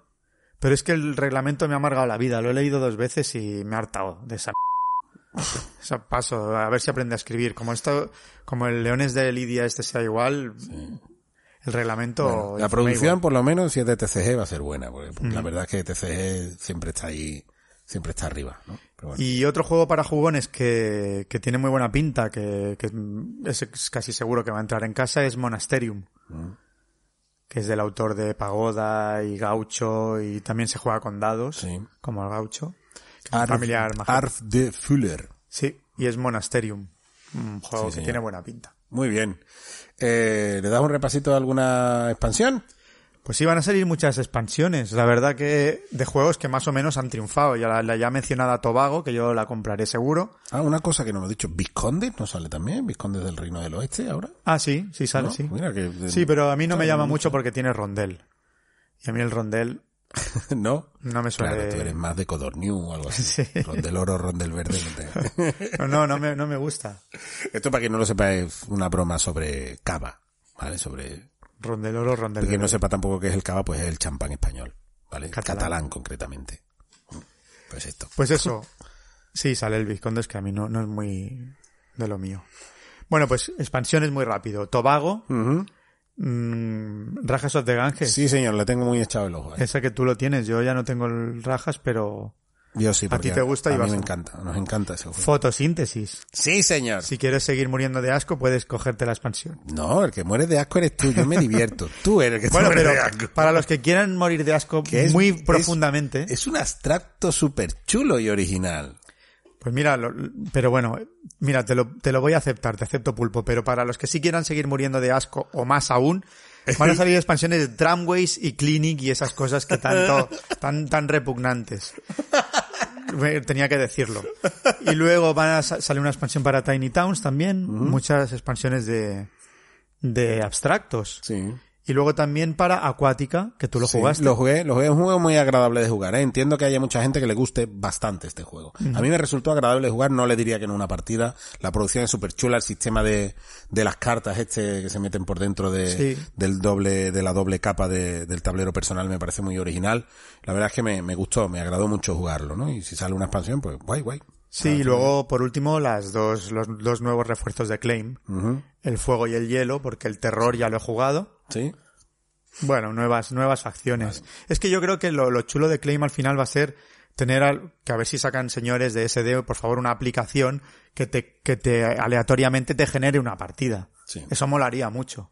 B: Pero es que el reglamento me ha amargado la vida. Lo he leído dos veces y me ha hartado de esa... esa paso, a ver si aprende a escribir. Como esto, como el Leones de Lidia este sea igual, el reglamento...
A: Bueno, la producción, por lo menos, si es de TCG, va a ser buena, porque la verdad es que TCG siempre está ahí, siempre está arriba, ¿no? Pero bueno.
B: Y otro juego para jugones que, que tiene muy buena pinta, que, que es, casi seguro que va a entrar en casa, es Monasterium. Que es del autor de Pagoda y Gaucho y también se juega con dados,
A: Sí.
B: como el Gaucho.
A: Arf,
B: familiar.
A: Arf de Fuller.
B: Sí, y es Monasterium. Un juego
A: Sí,
B: que tiene buena pinta.
A: Muy bien. Eh, ¿Le das un repasito a alguna expansión?
B: Pues iban a salir muchas expansiones. La verdad que de juegos que más o menos han triunfado. Ya la, la ya mencionada Tobago, que yo la compraré seguro.
A: Ah, una cosa que no hemos dicho. ¿Visconde no sale también? ¿Visconde del Reino del Oeste ahora?
B: Ah, sí, sí sale,
A: ¿No?
B: sí.
A: Mira que...
B: Sí, pero a mí no me llama mucho porque tiene rondel. Y a mí el rondel
A: ¿No?
B: no me suele...
A: Claro, tú eres más de Codorniu o algo así.
B: Sí.
A: Rondel oro, rondel verde. no te-
B: No, no, no me, no me gusta.
A: Esto para quien no lo sepa es una broma sobre cava, ¿vale? Sobre...
B: Rondel oro, rondel
A: Quien no
B: verde.
A: sepa tampoco qué es el cava, pues es el champán español, ¿vale?
B: Catalán.
A: Catalán, concretamente. Pues esto.
B: Pues eso. Sí, sale el Vizconde, es que a mí no, no es muy de lo mío. Bueno, pues expansiones muy rápido. Tobago,
A: Ujú.
B: Mm, Rajas of the Ganges.
A: Sí, señor, le tengo muy echado el ojo. ¿eh?
B: Esa que tú lo tienes, yo ya no tengo el Rajas, pero
A: Yo sí,
B: a ti te gusta
A: a
B: y
A: mí
B: vas
A: me encanta, nos encanta ese juego.
B: fotosíntesis.
A: Sí, señor.
B: Si quieres seguir muriendo de asco, puedes cogerte la expansión.
A: No, el que muere de asco eres tú, yo me divierto. Tú eres el que
B: Bueno, pero
A: de asco.
B: para los que quieran morir de asco
A: Que es-
B: muy
A: es-
B: profundamente,
A: Es un abstracto súper chulo y original.
B: Pues mira, lo- pero bueno, mira, te lo, te lo voy a aceptar, te acepto pulpo, pero para los que sí quieran seguir muriendo de asco o más aún, van a salir expansiones de Tramways y Clinic y esas cosas que tanto, tan, tan repugnantes. Tenía que decirlo. Y luego van a sa- salir una expansión para Tiny Towns también, muchas expansiones de, de abstractos.
A: Sí.
B: Y luego también para Acuática, que tú lo
A: Sí,
B: jugaste.
A: Lo jugué, lo jugué, es un juego muy agradable de jugar, ¿eh? Entiendo que haya mucha gente que le guste bastante este juego. A mí me resultó agradable de jugar, no le diría que en una partida. La producción es súper chula, el sistema de, de las cartas este que se meten por dentro de,
B: Sí.
A: del doble, de la doble capa de- del tablero personal me parece muy original. La verdad es que me, me gustó, me agradó mucho jugarlo, ¿no? Y si sale una expansión, pues guay, guay.
B: Sí, y luego, por último, las dos, los dos nuevos refuerzos de Claim. El fuego y el hielo, porque el terror ya lo he jugado.
A: Sí.
B: Bueno, nuevas, nuevas facciones. Es que yo creo que lo, lo chulo de Claim al final va a ser tener al, que a ver si sacan señores de SD, por favor, una aplicación que te, que te aleatoriamente te genere una partida.
A: Sí.
B: Eso molaría mucho.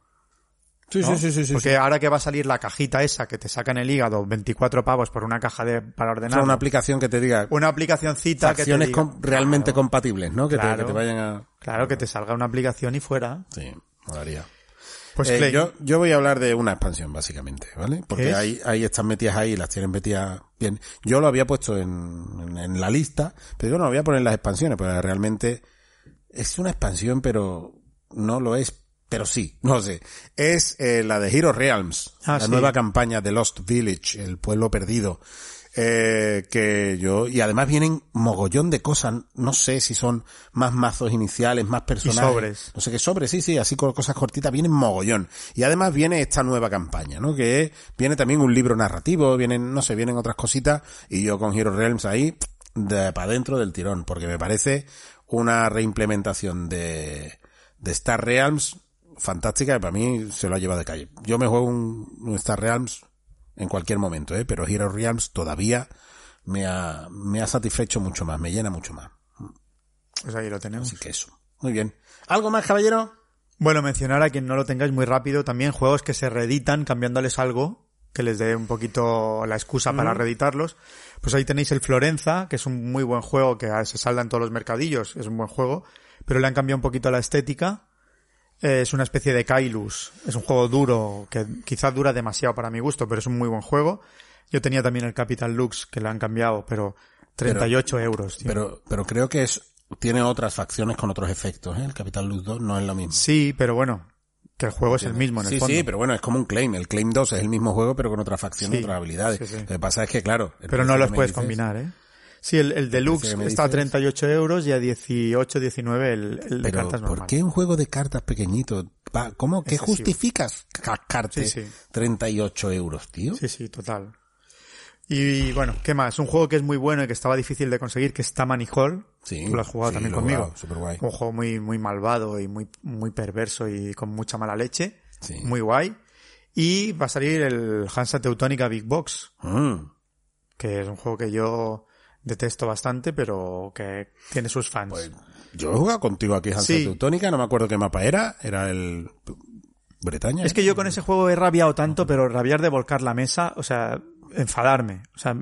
A: Sí,
B: ¿no?
A: sí, sí, sí, sí.
B: Porque ahora que va a salir la cajita esa que te sacan el hígado, 24 pavos por una caja de, para
A: O
B: ordenar.
A: sea, una aplicación que te diga
B: una aplicacioncita que te
A: acciones
B: diga-
A: com- realmente
B: Claro.
A: compatibles, ¿no? Que, te,
B: Claro.
A: que te vayan a...
B: Claro, que te salga una aplicación y fuera.
A: Sí, molaría.
B: Pues
A: Eh, yo, yo voy a hablar de una expansión, básicamente, ¿vale? Porque
B: es?
A: hay, hay están metidas ahí y las tienen metidas bien. Yo lo había puesto en, en, en la lista, pero yo no voy a poner las expansiones, porque realmente es una expansión, pero no lo es, pero sí, no sé. Es eh, la de Hero Realms,
B: Ah,
A: la
B: sí.
A: nueva campaña de Lost Village, el pueblo perdido. Eh, que yo, y además vienen mogollón de cosas, no sé si son más mazos iniciales, más personajes.
B: sobres.
A: No sé qué sobres, sí, sí, así con cosas cortitas, vienen mogollón. Y además viene esta nueva campaña, ¿no? Que viene también un libro narrativo, vienen, no sé, vienen otras cositas, y yo con Hero Realms ahí, de para dentro del tirón, porque me parece una reimplementación de, de Star Realms fantástica, y para mí se lo ha llevado de calle. Yo me juego un, un Star Realms en cualquier momento, ¿eh? Pero Hero Realms todavía me ha, me ha satisfecho mucho más, me llena mucho más.
B: Pues ahí lo tenemos.
A: Así que eso. Muy bien. ¿Algo más, caballero?
B: Bueno, mencionar a quien no lo tengáis muy rápido también juegos que se reeditan cambiándoles algo que les dé un poquito la excusa para reeditarlos. Pues ahí tenéis el Florenza, que es un muy buen juego que se salda en todos los mercadillos, es un buen juego, pero le han cambiado un poquito la estética. Es una especie de Kailus, es un juego duro, que quizás dura demasiado para mi gusto, pero es un muy buen juego. Yo tenía también el Capital Lux, que le han cambiado, pero 38 euros, tío.
A: Pero, pero creo que es, tiene otras facciones con otros efectos, ¿eh? El Capital Luz 2 no es lo mismo.
B: Sí, pero bueno, que el juego es el mismo en el
A: sí,
B: fondo.
A: sí, pero bueno, es como un claim. El claim 2 es el mismo juego, pero con otra facción y otras habilidades.
B: sí.
A: Lo que pasa es que, claro.
B: Pero no los puedes
A: dices-
B: combinar, ¿eh? Sí, el, el deluxe está a
A: dices-
B: 38 euros y a 18, 19 el, el de
A: Pero,
B: cartas
A: ¿por
B: normal.
A: qué un juego de cartas pequeñito? ¿Cómo? ¿Qué
B: Excesivo.
A: justificas cascarte
B: Sí, sí.
A: 38 euros, tío?
B: Sí, sí, total. Y bueno, ¿qué más? Un juego que es muy bueno y que estaba difícil de conseguir, que es Tammany Hall.
A: Sí,
B: Tú lo has jugado
A: sí,
B: también
A: lo
B: conmigo.
A: jugado, superguay.
B: Un juego muy, muy malvado y muy, muy perverso y con mucha mala leche.
A: Sí.
B: Muy guay. Y va a salir el Hansa Teutónica Big Box,
A: Mm.
B: que es un juego que yo detesto bastante, pero que tiene sus fans.
A: Pues yo he jugado contigo aquí Hansa
B: Sí.
A: Teutónica, no me acuerdo qué mapa era, era el Bretaña.
B: Es que yo con ese juego he rabiado tanto, pero rabiar de volcar la mesa, o sea, enfadarme. O sea,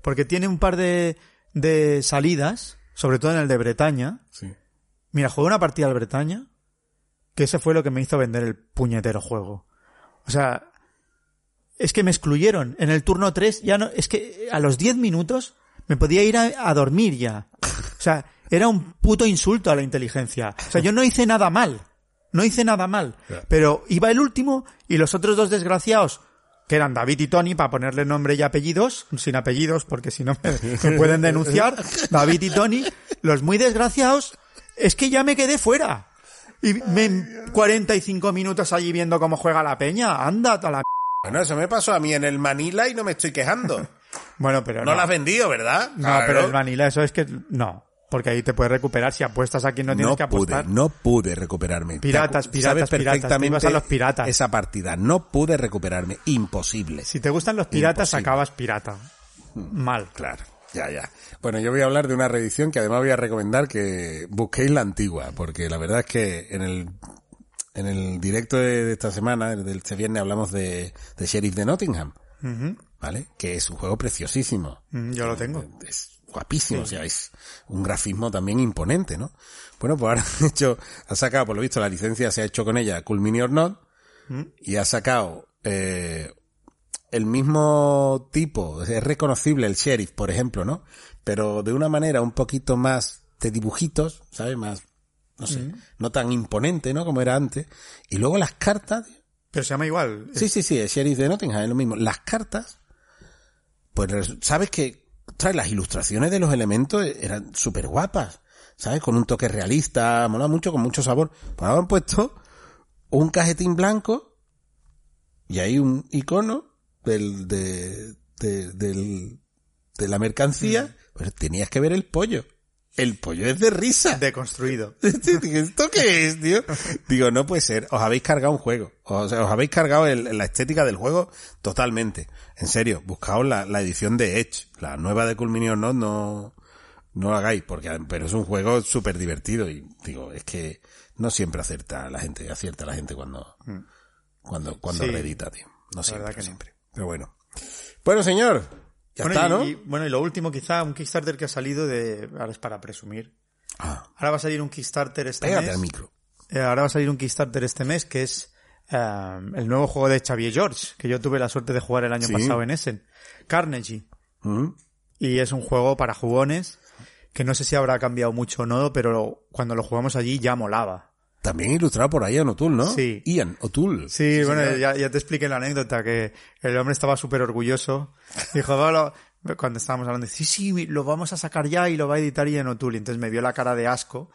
B: porque tiene un par de de salidas, sobre todo en el de Bretaña.
A: Sí.
B: Mira, jugué una partida al Bretaña, que ese fue lo que me hizo vender el puñetero juego. O sea, es que me excluyeron. En el turno 3 ya no, es que a los 10 minutos me podía ir a, a dormir ya. O sea, era un puto insulto a la inteligencia. O sea, yo no hice nada mal. No hice nada mal. Pero iba el último y los otros dos desgraciados, que eran David y Tony, para ponerle nombre y apellidos, sin apellidos, porque si no me, me pueden denunciar, David y Tony, los muy desgraciados, es que ya me quedé fuera. Y me, 45 minutos allí viendo cómo juega la peña. Anda, a la...
A: Bueno, eso me pasó a mí en el Manila y no me estoy quejando.
B: Bueno, pero
A: No, lo has vendido, ¿verdad?
B: No,
A: Claro.
B: pero el Vanilla, eso es que no. Porque ahí te puedes recuperar si apuestas a quien no tienes
A: no
B: que
A: pude,
B: apostar.
A: no pude recuperarme.
B: Piratas, piratas,
A: Sabes
B: piratas, ibas a los piratas.
A: esa partida. No pude recuperarme. Imposible.
B: Si te gustan los piratas,
A: Imposible.
B: acabas pirata. Mal.
A: Claro, ya, ya. Bueno, yo voy a hablar de una reedición que además voy a recomendar que busquéis la antigua, porque la verdad es que en el en el directo de, de esta semana, del este viernes, hablamos de, de Sheriff de Nottingham, ¿vale? Que es un juego preciosísimo.
B: Yo lo tengo.
A: Es guapísimo, o sea, es un grafismo también imponente, ¿no? Bueno, pues ahora han hecho, ha sacado, por lo visto, la licencia se ha hecho con ella Cool Mini or Not, y ha sacado eh, el mismo tipo, es reconocible el sheriff, por ejemplo, ¿no? Pero de una manera un poquito más de dibujitos, ¿sabes? Más, no sé, no tan imponente, ¿no? Como era antes. Y luego las cartas,
B: Pero se llama igual.
A: Sí, sí, sí, el sheriff de Nottingham es lo mismo. Las cartas, pues sabes que trae las ilustraciones de los elementos eh, eran súper guapas, ¿sabes? Con un toque realista, mola mucho, con mucho sabor. Pues ahora han puesto un cajetín blanco y hay un icono del, de, de, del, de la mercancía. Pues tenías que ver el pollo. El pollo es de risa.
B: Deconstruido.
A: ¿Esto qué es, tío? Digo, no puede ser. Os habéis cargado un juego. O sea, os habéis cargado el- la estética del juego totalmente. En serio, buscaos la, la edición de Edge. La nueva de Culminion no, no, no lo hagáis, porque, pero es un juego súper divertido y digo, es que no siempre acierta la gente, acierta la gente cuando, cuando, cuando
B: Sí.
A: reedita, tío. No siempre,
B: verdad que no.
A: siempre. Pero bueno. Bueno, señor. Ya
B: bueno,
A: está,
B: y,
A: ¿no?
B: y- bueno, y lo último quizá, un Kickstarter que ha salido de... Ahora es para presumir.
A: Ah,
B: Ahora va a salir un Kickstarter este
A: pégate
B: mes.
A: al micro.
B: Eh, ahora va a salir un Kickstarter este mes que es eh, el nuevo juego de Xavier George, que yo tuve la suerte de jugar el año
A: Sí.
B: pasado en Essen. Carnegie.
A: Mm.
B: Y es un juego para jugones que no sé si habrá cambiado mucho o no, pero cuando lo jugamos allí ya molaba.
A: También ilustrado por Ian O'Toole, ¿no?
B: Sí.
A: Ian O'Toole.
B: Sí, bueno,
A: señor.
B: ya, ya te expliqué la anécdota, que el hombre estaba súper orgulloso. Dijo, "Bueno", cuando estábamos hablando, sí, sí, lo vamos a sacar ya y lo va a editar Ian O'Toole. Y entonces me vio la cara de asco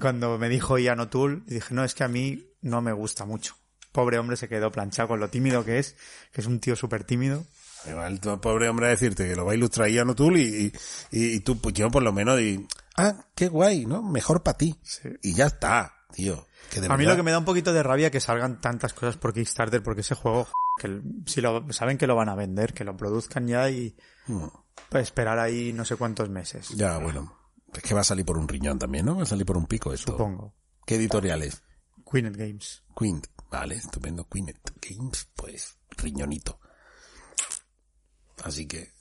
B: cuando me dijo Ian O'Toole y dije, no, es que a mí no me gusta mucho. Pobre hombre se quedó planchado con lo tímido que es, que es un tío súper tímido.
A: Me va el pobre hombre a decirte que lo va a ilustrar Ian O'Toole y, y, y tú, pues yo por lo menos, y, ah, qué guay, ¿no? Mejor para ti. Y ya está, tío. Que de
B: A mí
A: verdad-
B: lo que me da un poquito de rabia que salgan tantas cosas por Kickstarter, porque ese juego, que si lo, saben que lo van a vender, que lo produzcan ya y
A: Hmm.
B: pues, esperar ahí no sé cuántos meses.
A: Ya, bueno. Es que va a salir por un riñón también, ¿no? Va a salir por un pico esto.
B: Supongo.
A: ¿Qué editorial es?
B: Queenet Games.
A: Quint. Vale, estupendo. Queenet Games, pues, riñonito. Así que...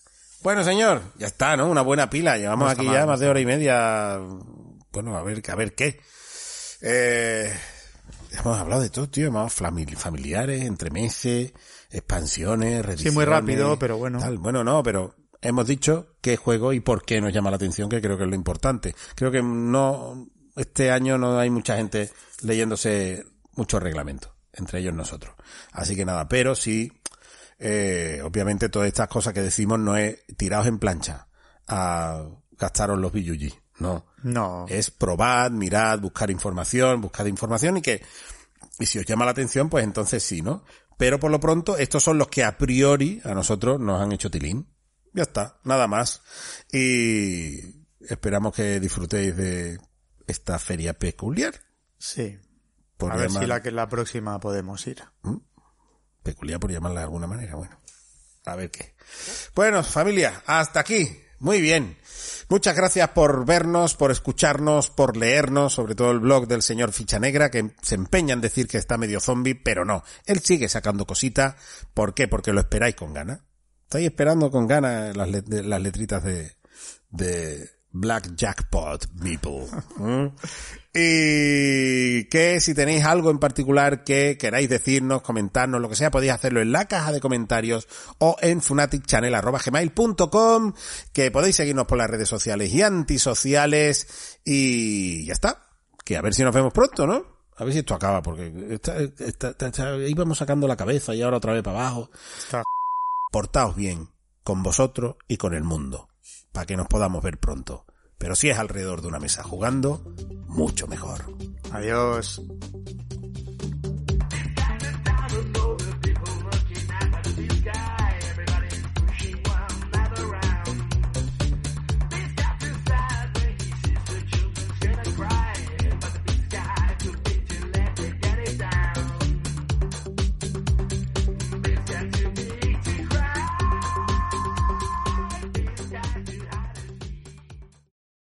A: Bueno, señor, ya está, ¿no? Una buena pila. Llevamos
B: No
A: aquí
B: mal,
A: ya más de hora y media. Bueno, a ver, a ver qué. Eh, hemos hablado de todo, tío. Hemos famili- familiares, entremeses, expansiones, reediciones.
B: muy rápido, pero bueno.
A: tal. Bueno, no, pero hemos dicho qué juego y por qué nos llama la atención, que creo que es lo importante. Creo que no, este año no hay mucha gente leyéndose muchos reglamentos, entre ellos nosotros. Así que nada, pero sí, eh, obviamente todas estas cosas que decimos no es tiraos en plancha a gastaros los billuyi, no.
B: No.
A: Es probad, mirad, buscar información, buscad información y que, y si os llama la atención, pues entonces sí, ¿no? Pero por lo pronto, estos son los que a priori a nosotros nos han hecho tilín. Ya está, nada más. Y esperamos que disfrutéis de esta feria peculiar.
B: Sí.
A: Por
B: a ver si la que la próxima podemos ir.
A: peculiar por llamarla de alguna manera, bueno. A ver qué. Bueno, familia, hasta aquí. Muy bien. Muchas gracias por vernos, por escucharnos, por leernos, sobre todo el blog del señor Ficha Negra, que se empeña en decir que está medio zombie, pero no. Él sigue sacando cositas. ¿Por qué? Porque lo esperáis con ganas. Estáis esperando con ganas las, let- las letritas de, de Black Jackpot People. ¿Mm? Y que si tenéis algo en particular que queráis decirnos, comentarnos, lo que sea, podéis hacerlo en la caja de comentarios o en fanaticchannel.gmail.com, que podéis seguirnos por las redes sociales y antisociales y ya está. Que a ver si nos vemos pronto, ¿no? A ver si esto acaba, porque está- está- está- está- íbamos sacando la cabeza y ahora otra vez para abajo. Portaos bien con vosotros y con el mundo, para que nos podamos ver pronto. Pero si es alrededor de una mesa jugando, mucho mejor.
B: Adiós.